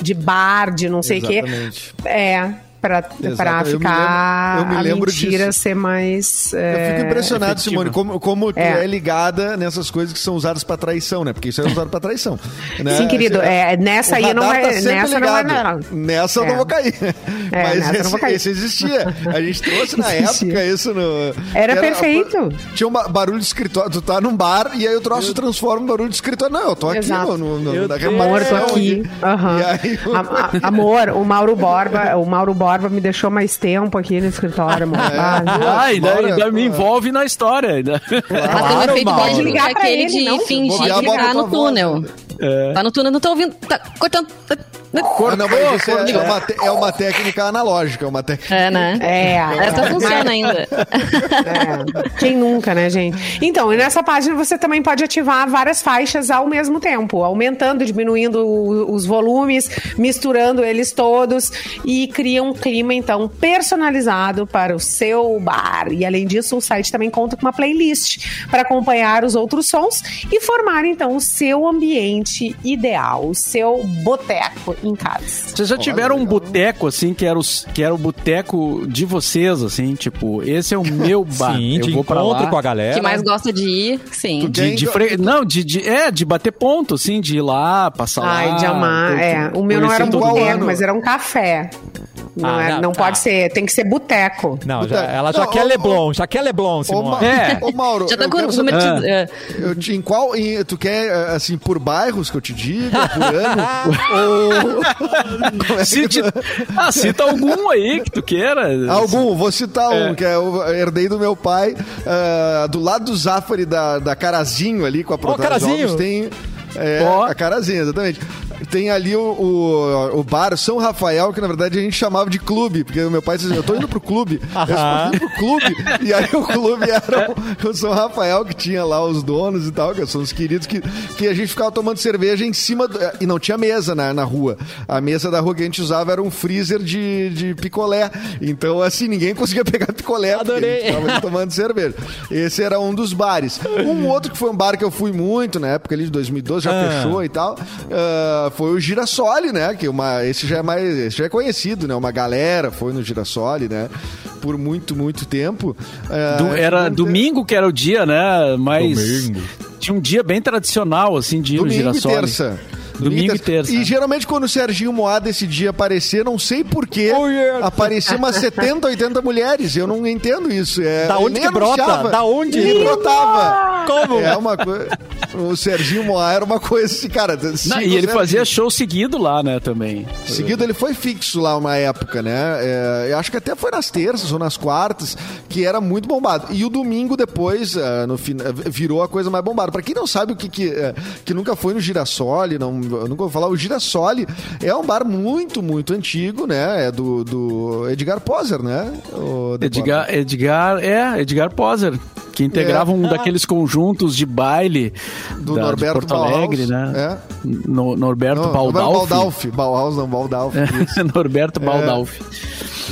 de bar, de não sei o quê. Exatamente. É. Pra, Exato, pra eu me ficar lembro- eu me a mentira disso. ser mais. Eu é, fico impressionado, efetiva. Simone, como, como tu É. é. ligada nessas coisas que são usadas pra traição, né? Porque isso é usado pra traição. né? Sim, querido, Esse- é, nessa aí não vai. tá nessa não vai. ligado. Não. Nessa eu É. não vou cair. É, Mas nessa eu não esse, vou cair. esse existia. A gente trouxe na época isso no. Era perfeito. Tinha um ba- barulho de escritório. Tu tá num bar e aí o troço se transforma em barulho de escritório. Não, eu tô aqui Exato. no, no, Eu no, na Amor, tô aqui. E aí, A- a- amor, o Mauro Borba, o Mauro Borba me deixou mais tempo aqui no escritório, amor. Ah, Ah, ainda, Bora, ainda me envolve na história. Ainda. Mas tem um Claro, efeito Mauro. bom Ligar pra aquele ele, de não? fingir que tá no túnel. Né? Tá no túnel, não tô ouvindo. Tá cortando. tá- Ah, não, mas isso é, é uma, te- é uma técnica analógica, é uma técnica. É, né? É, Essa funciona ainda. É, quem nunca, né, gente? Então, e nessa página você também pode ativar várias faixas ao mesmo tempo, aumentando, diminuindo os volumes, misturando eles todos e cria um clima, então, personalizado para o seu bar. E além disso, o site também conta com uma playlist para acompanhar os outros sons e formar, então, o seu ambiente ideal, o seu boteco em casa. Vocês já tiveram um boteco, assim, que era, os, que era o boteco de vocês, assim, tipo, esse é o meu bar. Sim, eu de vou pra encontro lá. com a galera. Que mais gosta de ir, sim. De, de fre- Não, de, de- é, de bater ponto, assim, de ir lá, passar lá. Ai, de amar. É. O meu não era um boteco, mas era um café. Não, Ah, é- não, não tá. pode ser, tem que ser boteco. Não, já- ela já Não, quer ô, Leblon, já quer Leblon, Ô, Simone. Ma- É. ô, Mauro, Já tá eu com quero o saber- número de. é, Eu em qual. em- tu quer, eh, assim, por bairros que eu te diga, por ano? ou. É Cite, ah, cita algum aí que tu queira. Algum, vou citar um, que é o herdei do meu pai, ah, do lado do Zafari da, da Carazinho ali, com a Protara Carazinho. Jogos, tem... É, a Carazinho, exatamente. Tem ali o, o, o bar São Rafael, que na verdade a gente chamava de clube, porque meu pai dizia, eu tô indo pro clube. Eu disse, Aham. "Eu tô indo pro clube. E aí o clube era o, o São Rafael, que tinha lá os donos e tal, que são os queridos, que, que a gente ficava tomando cerveja em cima, do, e não tinha mesa na, na rua. A mesa da rua que a gente usava era um freezer de, de picolé. Então, assim, ninguém conseguia pegar picolé. Adorei. a gente tava tomando cerveja. Esse era um dos bares. Um outro que foi um bar que eu fui muito na época ali de 2012, já Ah. fechou e tal, ah, foi o Girassoli, né? Que uma, esse já é mais, esse já é conhecido, né? Uma galera foi no Girassoli, né? Por muito, muito tempo. Ah, Do- era não- domingo que era o dia, né? Mas Domingo. tinha um dia bem tradicional, assim, de ir no Domingo e terça. Domingo e terça. E geralmente quando o Serginho Moá decidia aparecer, não sei porquê, Oh, yeah. aparecia umas 70, 80 mulheres. Eu não entendo isso. É, Da onde que brota? Da onde? Ele brotava. Como? É uma coisa... O Serginho Moá era uma coisa assim, cara... Não, e ele fazia show seguido lá, né, também. Seguido, ele foi fixo lá uma época, né? É, eu acho que até foi nas terças ou nas quartas, que era muito bombado. E o domingo depois, ah, no fim, virou a coisa mais bombada. Pra quem não sabe o que, que, eh, que nunca foi no Girassoli, não, eu nunca vou falar, o Girassoli é um bar muito, muito antigo, né? É do, do Edgar Poser, né? Edgar, Edgar, é, Edgar Poser, que integrava É. um daqueles conjuntos de baile Do da- Norberto Porto Alegre, Bauhaus, né? No, Norberto Não, Baldalfi. Baldalfi. Bauhaus não, Baldalfi. isso. Norberto Baldalfi.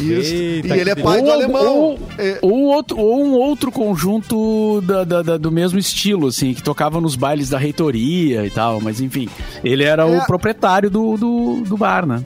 Isso. Eita, e ele é pai do Ou- alemão. Ou, É, ou um outro, ou um outro conjunto da- da- da- do mesmo estilo, assim, que tocava nos bailes da reitoria e tal, mas enfim. Ele era É. o proprietário do, do, do bar, né?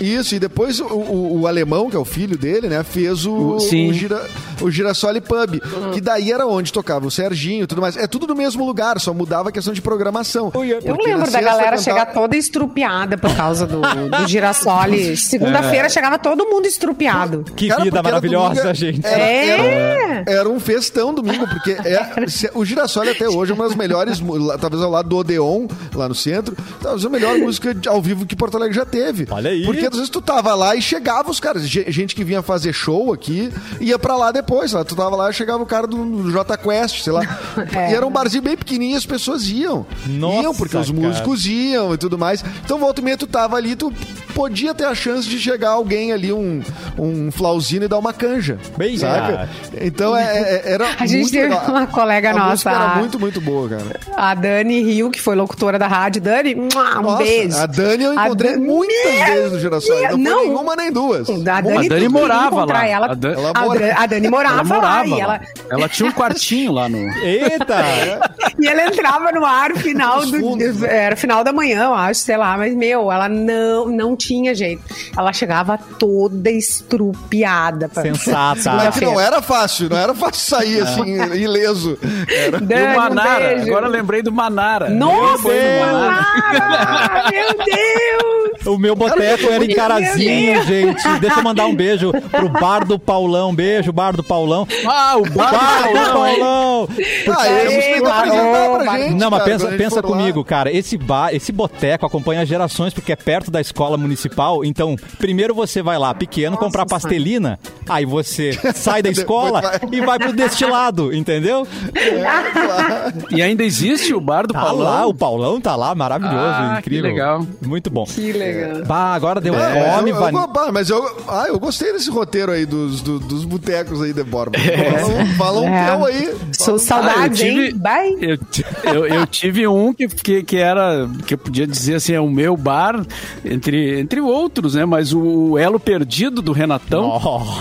Isso, e depois o, o- o alemão, que é o filho dele, né, fez o, sim. o, gira, o Girassoli Pub, que daí era onde tocava o Serginho e tudo mais. É tudo no mesmo lugar, só mudava a questão de programação. Eu lembro da galera cantava- chegar toda estrupiada por causa do, do girassole. Segunda-feira chegava todo mundo estrupiado. Que Cara, vida maravilhosa, domingo, gente. Era, É. era, era um festão domingo, porque é- se- o Girassoli até hoje é uma das melhores, talvez ao lado do Odeon, lá no centro, talvez a melhor música ao vivo que Porto Alegre já teve. Olha aí. Porque às vezes tu tava lá e chegava os caras, ge- gente que vinha fazer show aqui, ia pra lá depois, lá, tu tava lá e chegava o cara do, do J Quest, sei lá. É. E era um barzinho bem pequenininho e as pessoas iam. Nossa, iam, porque os cara. músicos iam e tudo mais. Então, volta e meia, tu tava ali, tu podia ter a chance de chegar alguém ali, um, um flauzino e dar uma canja. Bem, saca? Então, é, é- era A gente muito teve legal. uma colega a nossa, era a- muito, muito boa, cara. A Dani Rio, que foi locutora da rádio. Dani, um Nossa, beijo. A Dani eu encontrei Dani- muitas Meu vezes no Girassol. Não, Não. foi nenhuma nem duas. A. Dani, A Dani morava lá. Ela, A Dan- Ela a mora- a Dani morava, Ela morava lá. E ela, Ela tinha um quartinho lá no... Eita! E ela entrava no ar no final do. né? Era final da manhã, eu acho, sei lá. Mas, meu, ela não, não tinha jeito. Ela chegava toda estrupiada. pra- Sensata. Mas que não era fácil, não era fácil sair assim, ileso. Era... E Dani, o um Manara. beijo. Agora eu lembrei do Manara. Nossa, Foi no Manara. Meu Deus! O meu boteco era em Carazinho, gente. Deixa eu mandar um beijo pro Bar do Paulão. Beijo, Bar do Paulão. Ah, o bar Bar do Paulão! Ah, pra Marô. gente. Não, mas cara, pensa, pensa for lá. comigo, cara. Esse bar, esse boteco acompanha gerações porque é perto da escola municipal. Então, primeiro você vai lá pequeno Nossa comprar pastelina, aí você sai da escola e vai pro destilado, entendeu? E ainda existe o bar do Tá Paulão? lá, o Paulão tá lá, maravilhoso, Ah, incrível. que legal. Muito bom. Que legal. Bah, agora deu É, fome, eu, eu, bah, mas eu, ah, eu gostei desse roteiro aí dos, do- dos botecos aí de Borba. Fala, fala um É. teu aí. Sou saudades, Ah, eu tive- hein? Bye. Eu, eu, eu tive um que, que, que era, que eu podia dizer assim, é o meu bar, entre, entre outros, né? Mas o Elo Perdido do Renatão.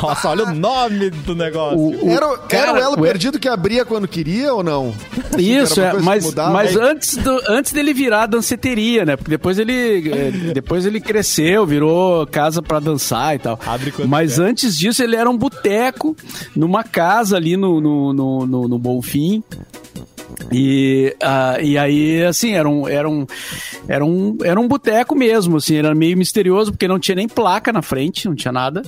Nossa, olha o nome do negócio. o- o- Era, o- era o elo o- perdido que abria quando queria ou não? Assim, Isso, é, mas, mudava? mas antes, do, antes dele virar danceteria, né? Porque depois ele, eh, depois ele cresceu, virou casa pra dançar e tal. Abre Mas quer. antes disso, ele era um boteco numa casa ali no, no, no, no, no Bonfim. E, ah, e aí, assim, era um, era um, era um, era um boteco mesmo, assim, era meio misterioso, porque não tinha nem placa na frente, não tinha nada.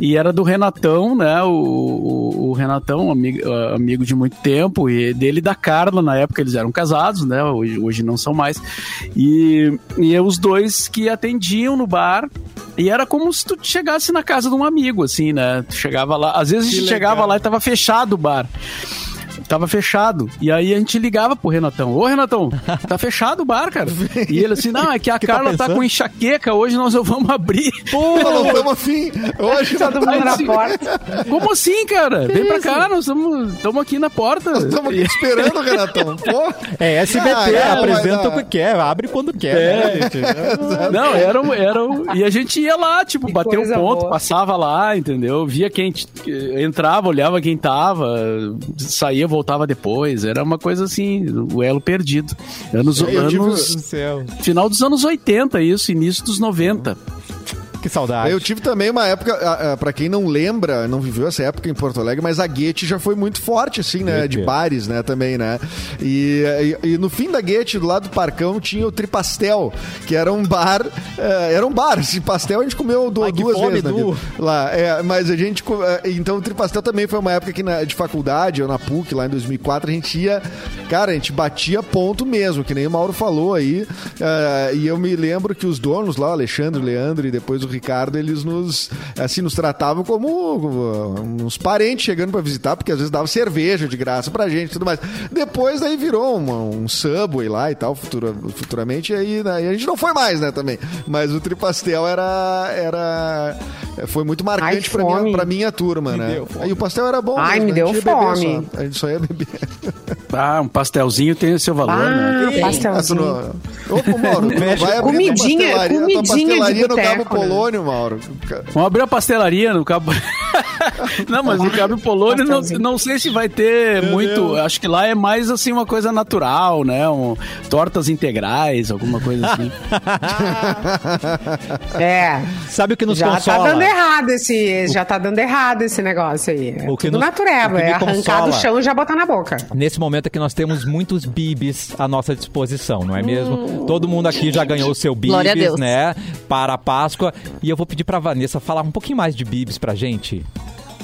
E era do Renatão, né? O, o, o Renatão, amigo, ah, amigo de muito tempo, e dele e da Carla, na época eles eram casados, né? Hoje, hoje não são mais. E, e os dois que atendiam no bar. E era como se tu chegasse na casa de um amigo, assim, né? Tu chegava lá, às vezes a gente chegava lá e tava fechado o bar. Tava fechado. E aí a gente ligava pro Renatão. Ô, Renatão, tá fechado o bar, cara. E ele assim, não, é que a Que tá Carla tá, pensando? com enxaqueca, hoje nós vamos abrir. Pô, não estamos afim. Hoje Todo mundo na Assim, porta. Como assim, cara? Vem pra cá, nós estamos aqui na porta. estamos aqui esperando, Renatão. Pô. É SBT, Ah, é, apresenta o que quer, abre quando quer. É. né? Não, era, um- era um- E a gente ia lá, tipo, bater o coisa ponto, boa. passava lá, entendeu? Via quem entrava, olhava quem tava, saía, voltava depois. Era uma coisa assim, o elo perdido. Anos, Deus anos final dos anos 80, isso, início dos 90. Que saudade. Eu tive também uma época, pra quem não lembra, não viveu essa época em Porto Alegre, mas a Guete já foi muito forte, assim, né? De bares, né? Também, né? E, e- e no fim da Guete, do lado do Parcão, tinha o Tripastel, que era um bar. eh, era um bar. Esse pastel a gente comeu du- Ai, duas vezes na vida. Lá, é, mas a gente. eh, Então o Tripastel também foi uma época que na- de faculdade, ou na PUC, lá em 2004, a gente ia. Cara, a gente batia ponto mesmo, que nem o Mauro falou aí. eh, e eu me lembro que os donos lá, o Alexandre, o Leandro e depois o Ricardo, eles nos. Assim, nos tratavam como uh, uns parentes chegando pra visitar, porque às vezes dava cerveja de graça pra gente e tudo mais. Depois daí virou uma- um Subway lá e tal, futura- futuramente, e aí, né, e a gente não foi mais, né, também. Mas o Tripastel era. era foi muito marcante Ai, pra minha, pra minha turma, Me né? deu fome. E o pastel era bom. Ai, mesmo, me deu fome. só. A gente só ia beber. Ah, um pastelzinho tem o seu valor, né? Ah, tu pastelzinho. não... Ô, Mauro, vai abrir Comidinha- pastelaria, comidinha de pastelaria no Cabo né? Polônio, Mauro. Vamos abrir a pastelaria no Cabo. não, mas no Cabo Polônio não, não sei se vai ter muito. Acho que lá é mais assim uma coisa natural, né? Um, tortas integrais, alguma coisa assim. É. Sabe o que nos já consola? tá dando errado esse, já tá dando errado esse negócio aí. É O que tudo nos- natureba, o que é arrancar consola- do chão e já botar na boca. Nesse momento é que nós temos muitos bibis à nossa disposição, não é mesmo? Todo mundo aqui já ganhou o seu bibis, né? Para a Páscoa. E eu vou pedir pra Vanessa falar um pouquinho mais de bibis pra gente.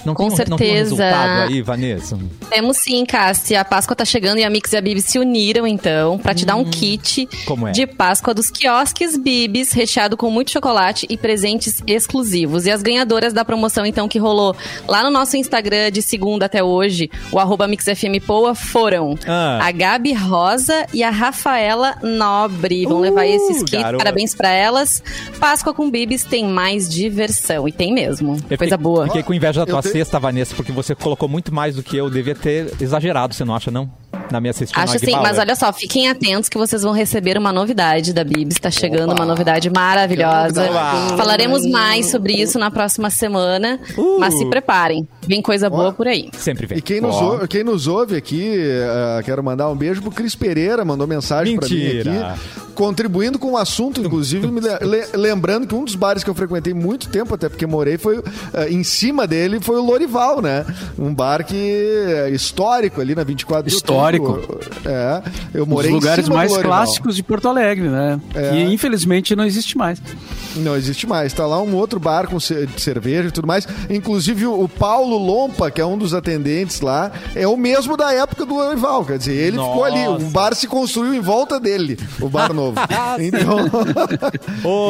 Não Com tem um- Não tem um certeza. resultado aí, Vanessa? Temos sim, Cássia. A Páscoa tá chegando e a Mix e a Bibi se uniram, então, pra te dar um kit como é? de Páscoa dos quiosques Bibis, recheado com muito chocolate e presentes exclusivos. E as ganhadoras da promoção, então, que rolou lá no nosso Instagram de segunda até hoje, o arroba MixFMPoa, foram Ah. a Gabi Rosa e a Rafaela Nobre. Vão levar Uh, esses kits, garota. parabéns pra elas. Páscoa com Bibis tem mais diversão. E tem mesmo. Eu Coisa fiquei, boa. Fiquei com inveja da tua Cesta, Vanessa, porque você colocou muito mais do que eu. Devia ter exagerado, você não acha, não? Na minha cestinha Acho sim, mas olha só, fiquem atentos que vocês vão receber uma novidade da Bibs. Tá chegando uma novidade maravilhosa. Novidade. Falaremos mais sobre isso na próxima semana. Uh. Mas se preparem. Vem coisa boa por aí. Sempre vem. E quem nos, ouve, quem nos ouve aqui, eh, quero mandar um beijo pro Cris Pereira, mandou mensagem pra mim aqui, contribuindo com o assunto, inclusive me le- le- lembrando que um dos bares que eu frequentei muito tempo, até porque morei, foi eh, em cima dele, foi o Lorival, né? Um bar que é histórico ali na 24 de Histórico. É, eu morei em lugares cima do mais Lorival. clássicos de Porto Alegre, né? É. Que infelizmente não existe mais. Não existe mais. Tá lá um outro bar com de cerveja e tudo mais. Inclusive o Paulo Lompa, que é um dos atendentes lá, é o mesmo da época do Lorival. Quer dizer, ele ficou ali. O Nossa. bar se construiu em volta dele, o bar novo. então,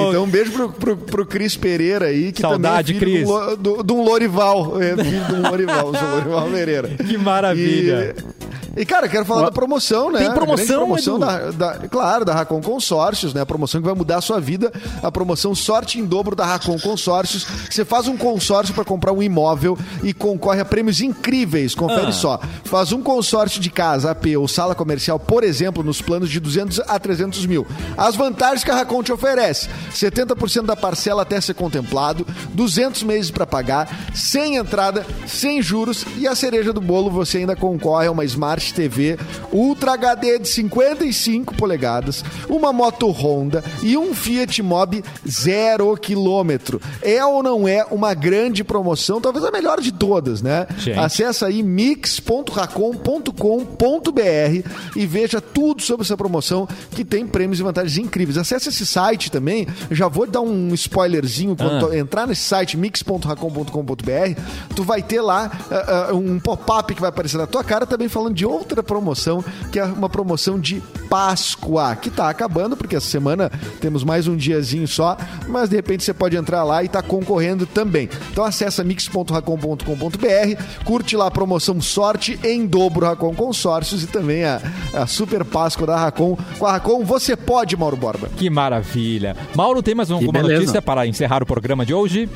então um beijo pro, pro, pro Cris Pereira aí, que Saudade, também é filho Cris. do do- de um Lorival. É filho de um Lorival, o Lorival Pereira. Que maravilha. E, e, cara, quero falar Ó, da promoção, né? tem promoção, promoção da, da- claro, da Racon Consórcios, né? A promoção que vai mudar a sua vida. A promoção Sorte em Dobro da Racon Consórcios. Você faz um consórcio para comprar um imóvel e concorre a prêmios incríveis. Confere Ah. só. Faz um consórcio de casa, AP ou sala comercial, por exemplo, nos planos de 200 a 300 mil. As vantagens que a Racon te oferece: 70% da parcela até ser contemplado, 200 meses para pagar, sem entrada, sem juros e a cereja do bolo você ainda concorre a uma Smart Smart TV Ultra HD de 55 polegadas, uma moto Honda e um Fiat Mobi zero quilômetro. É ou não é uma grande promoção? Talvez a melhor de todas, né? Gente. Acesse aí mix.racon.com.br e veja tudo sobre essa promoção que tem prêmios e vantagens incríveis. Acesse esse site também. Já vou dar um spoilerzinho quando Ah. entrar nesse site mix.racon.com.br, tu vai ter lá ah, ah, um pop-up que vai aparecer na tua cara também falando de outra promoção, que é uma promoção de Páscoa, que tá acabando, porque essa semana temos mais um diazinho só, mas de repente você pode entrar lá e tá concorrendo também. Então acessa mix.racon.com.br, curte lá a promoção Sorte em dobro Racon Consórcios e também a, a Super Páscoa da Racon. Com a Racon você pode, Mauro Borba. Que maravilha. Mauro, tem mais alguma notícia para encerrar o programa de hoje?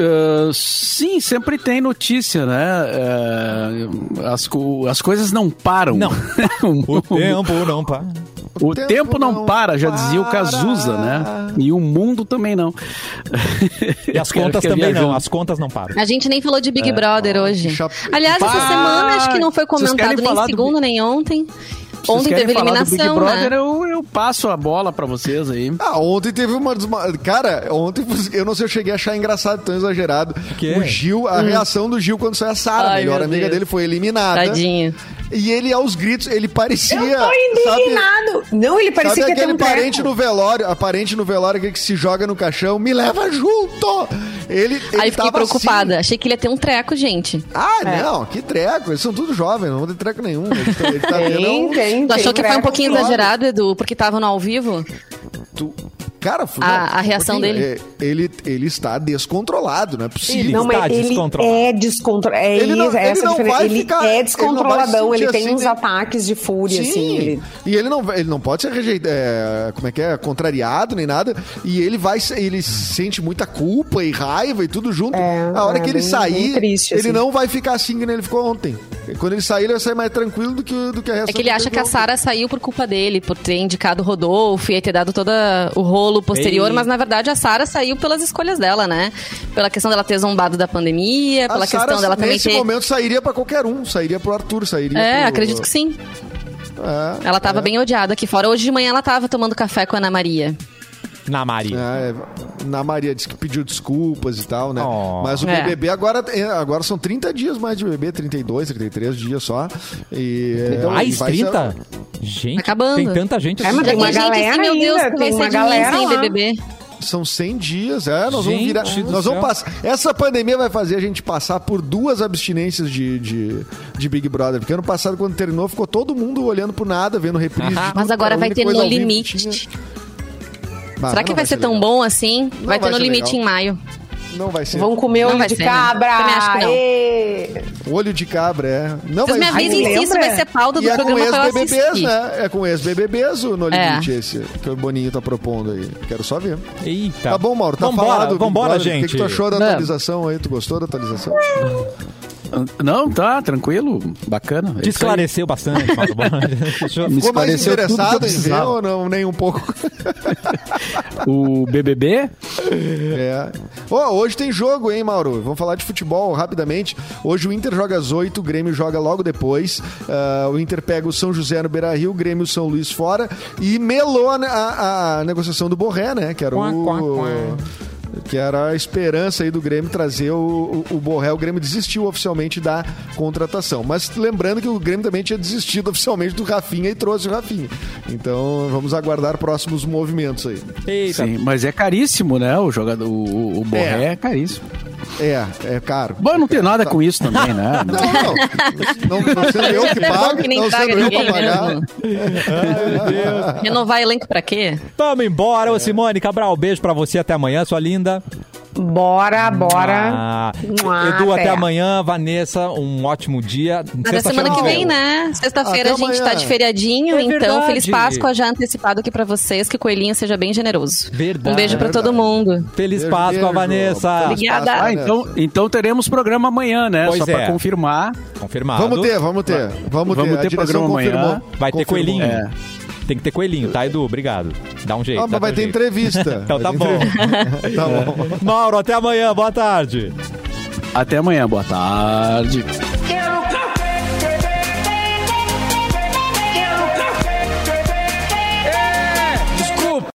Ah, sim, sempre tem notícia, né? Ah, as, co- as coisas não param. Não. O tempo não para. O tempo, não, para, já dizia o Cazuza, né? E o mundo também não. E as contas também não, viajando. as contas não param. A gente nem falou de Big Brother hoje. Aliás, essa Ah, semana acho que não foi comentado nem falar do segunda, nem ontem. Vocês Ontem querem teve falar do Big eliminação, Brother, né? eu, eu passo a bola pra vocês aí. Ah, ontem teve uma. desma- Cara, ontem eu não sei, eu cheguei a achar engraçado, tão exagerado. quê? O Gil, a reação do Gil quando saiu a Sara, a melhor amiga Deus. dele, foi eliminada. Tadinho. E ele, aos gritos, ele parecia. Eu tô sabe- indignado. Não, ele parecia Sabe que ia ter aquele um treco. parente no velório, a parente no velório que se joga no caixão, me leva junto! Ele, ele Aí fiquei preocupada. assim. Achei que ele ia ter um treco, gente. Ah, É. não, que treco. Eles são tudo jovens, não vão ter treco nenhum. Ele tá, ele tá Tem, um- tem, Tu achou tem que foi um pouquinho exagerado, Edu? Porque tava no ao vivo? tu- Cara, A- não, a reação um dele? É, Ele, ele está descontrolado, não é possível. Ele Não, está ele descontrolado. é descontrolado. É Ele não- isso, ele essa não diferença. vai Ele ficar- é ele descontroladão, ele, sentir tem assim, uns né? ataques de fúria, Sim. assim. Ele... E ele não, ele não pode ser rejeitado, é, como é que é, contrariado nem nada. E ele vai, ele sente muita culpa e raiva e tudo junto. É, a hora é que ele bem- sair, bem triste, ele assim. não vai ficar assim que nem ele ficou ontem. Quando ele sair, ele vai sair mais tranquilo do que, do que a reação É que ele acha que a. Sara saiu por culpa dele, por ter indicado o Rodolfo e ter dado todo o rolo posterior, Ei. mas na verdade a Sara saiu pelas escolhas dela, né? Pela questão dela ter zombado da pandemia, A pela Sara, questão dela também nesse ter. momento, sairia pra qualquer um. Sairia pro Arthur, sairia É, pro- acredito que sim. É, Ela tava é. bem odiada aqui fora. Hoje de manhã ela tava tomando café com a Ana Maria. Na Maria. É, na Maria disse que pediu desculpas e tal, né? Oh. Mas o É. BBB agora, é, agora são 30 dias mais de BBB, 32, 33 dias só. E, é, Mais e vai ser- 30? Gente, Acabando. tem tanta gente É, assim. mas Já tem uma gente galera assim, meu Deus, ainda, tem uma galera sem. BBB. São 100 dias, é, nós vamos Gente virar. do Nós vamos passar. Essa pandemia vai fazer a gente passar por duas abstinências de, de, de Big Brother. Porque ano passado, quando terminou, ficou todo mundo olhando por nada, vendo reprise. tudo, Mas agora vai ter no limite. tinha. Ah, Será que vai ser tão legal. bom assim? Não vai ter no ser limite legal. em maio. Não vai ser. Vão comer olho de ser, né? cabra. Também acho que não. Olho de cabra, é. Não Vocês me vai avisem se isso vai ser pauta do E é com programa pra eu ex-BBBs, assistir. né? É com ex-BBBs o No É. Limite esse que o Boninho tá propondo aí. Quero só ver. Eita. Tá bom, Mauro, tá vambora, falado. Vambora, Brother. gente. O que, que tu achou da atualização aí? Tu gostou da atualização? Não, tá, tranquilo, bacana. É Te esclareceu bastante, eu- Me Ficou mais esclareceu tudo que eu interessado em ver ou não? Nem um pouco. O BBB? É. Ó, hoje tem jogo, hein, Mauro? Vamos falar de futebol rapidamente. Hoje o Inter joga às 8, o Grêmio joga logo depois. Ah, o Inter pega o São José no Beira Rio, o Grêmio São Luís fora. E melou a, a- a negociação do Borré, né? Que era Quá, o. quá, quá. Que era a esperança aí do Grêmio trazer o, o, o Borré. O Grêmio desistiu oficialmente da contratação. Mas lembrando que o Grêmio também tinha desistido oficialmente do Rafinha e trouxe o Rafinha. Então vamos aguardar próximos movimentos aí. Eita. Sim, mas é caríssimo, né? O jogador, o, o Borré É. é. caríssimo. É, é caro. Bom, não tem nada com isso também, né? Não, não. Não, não sendo eu que É pago, que não sendo eu pra pagar. Renovar elenco pra quê? Vamos embora, ô Simone Cabral. Beijo pra você. Até amanhã, sua linda. Bora, bora. Ah, Edu, até até. amanhã. Vanessa, um ótimo dia. Até semana que vem, né? Sexta-feira a gente tá amanhã. de feriadinho, É então verdade. Feliz Páscoa já antecipado aqui pra vocês, que o Coelhinho seja bem generoso. Verdade. Um beijo pra todo mundo. Feliz Beijo, Páscoa, beijo. Vanessa. Obrigada. Ah, então, então teremos programa amanhã, né? Pois Só pra é. confirmar. Confirmado. Vamos ter, vamos ter. Vamos, Vamos ter. Programa amanhã. confirmou. Vai ter Confirmou. coelhinho. É. Tem que ter coelhinho, tá, Edu? Obrigado. Dá um jeito. Ah, mas vai ter jeito. entrevista. Então tá Vai bom. tá bom. Mauro, até amanhã. Boa tarde. Até amanhã, boa tarde. Quero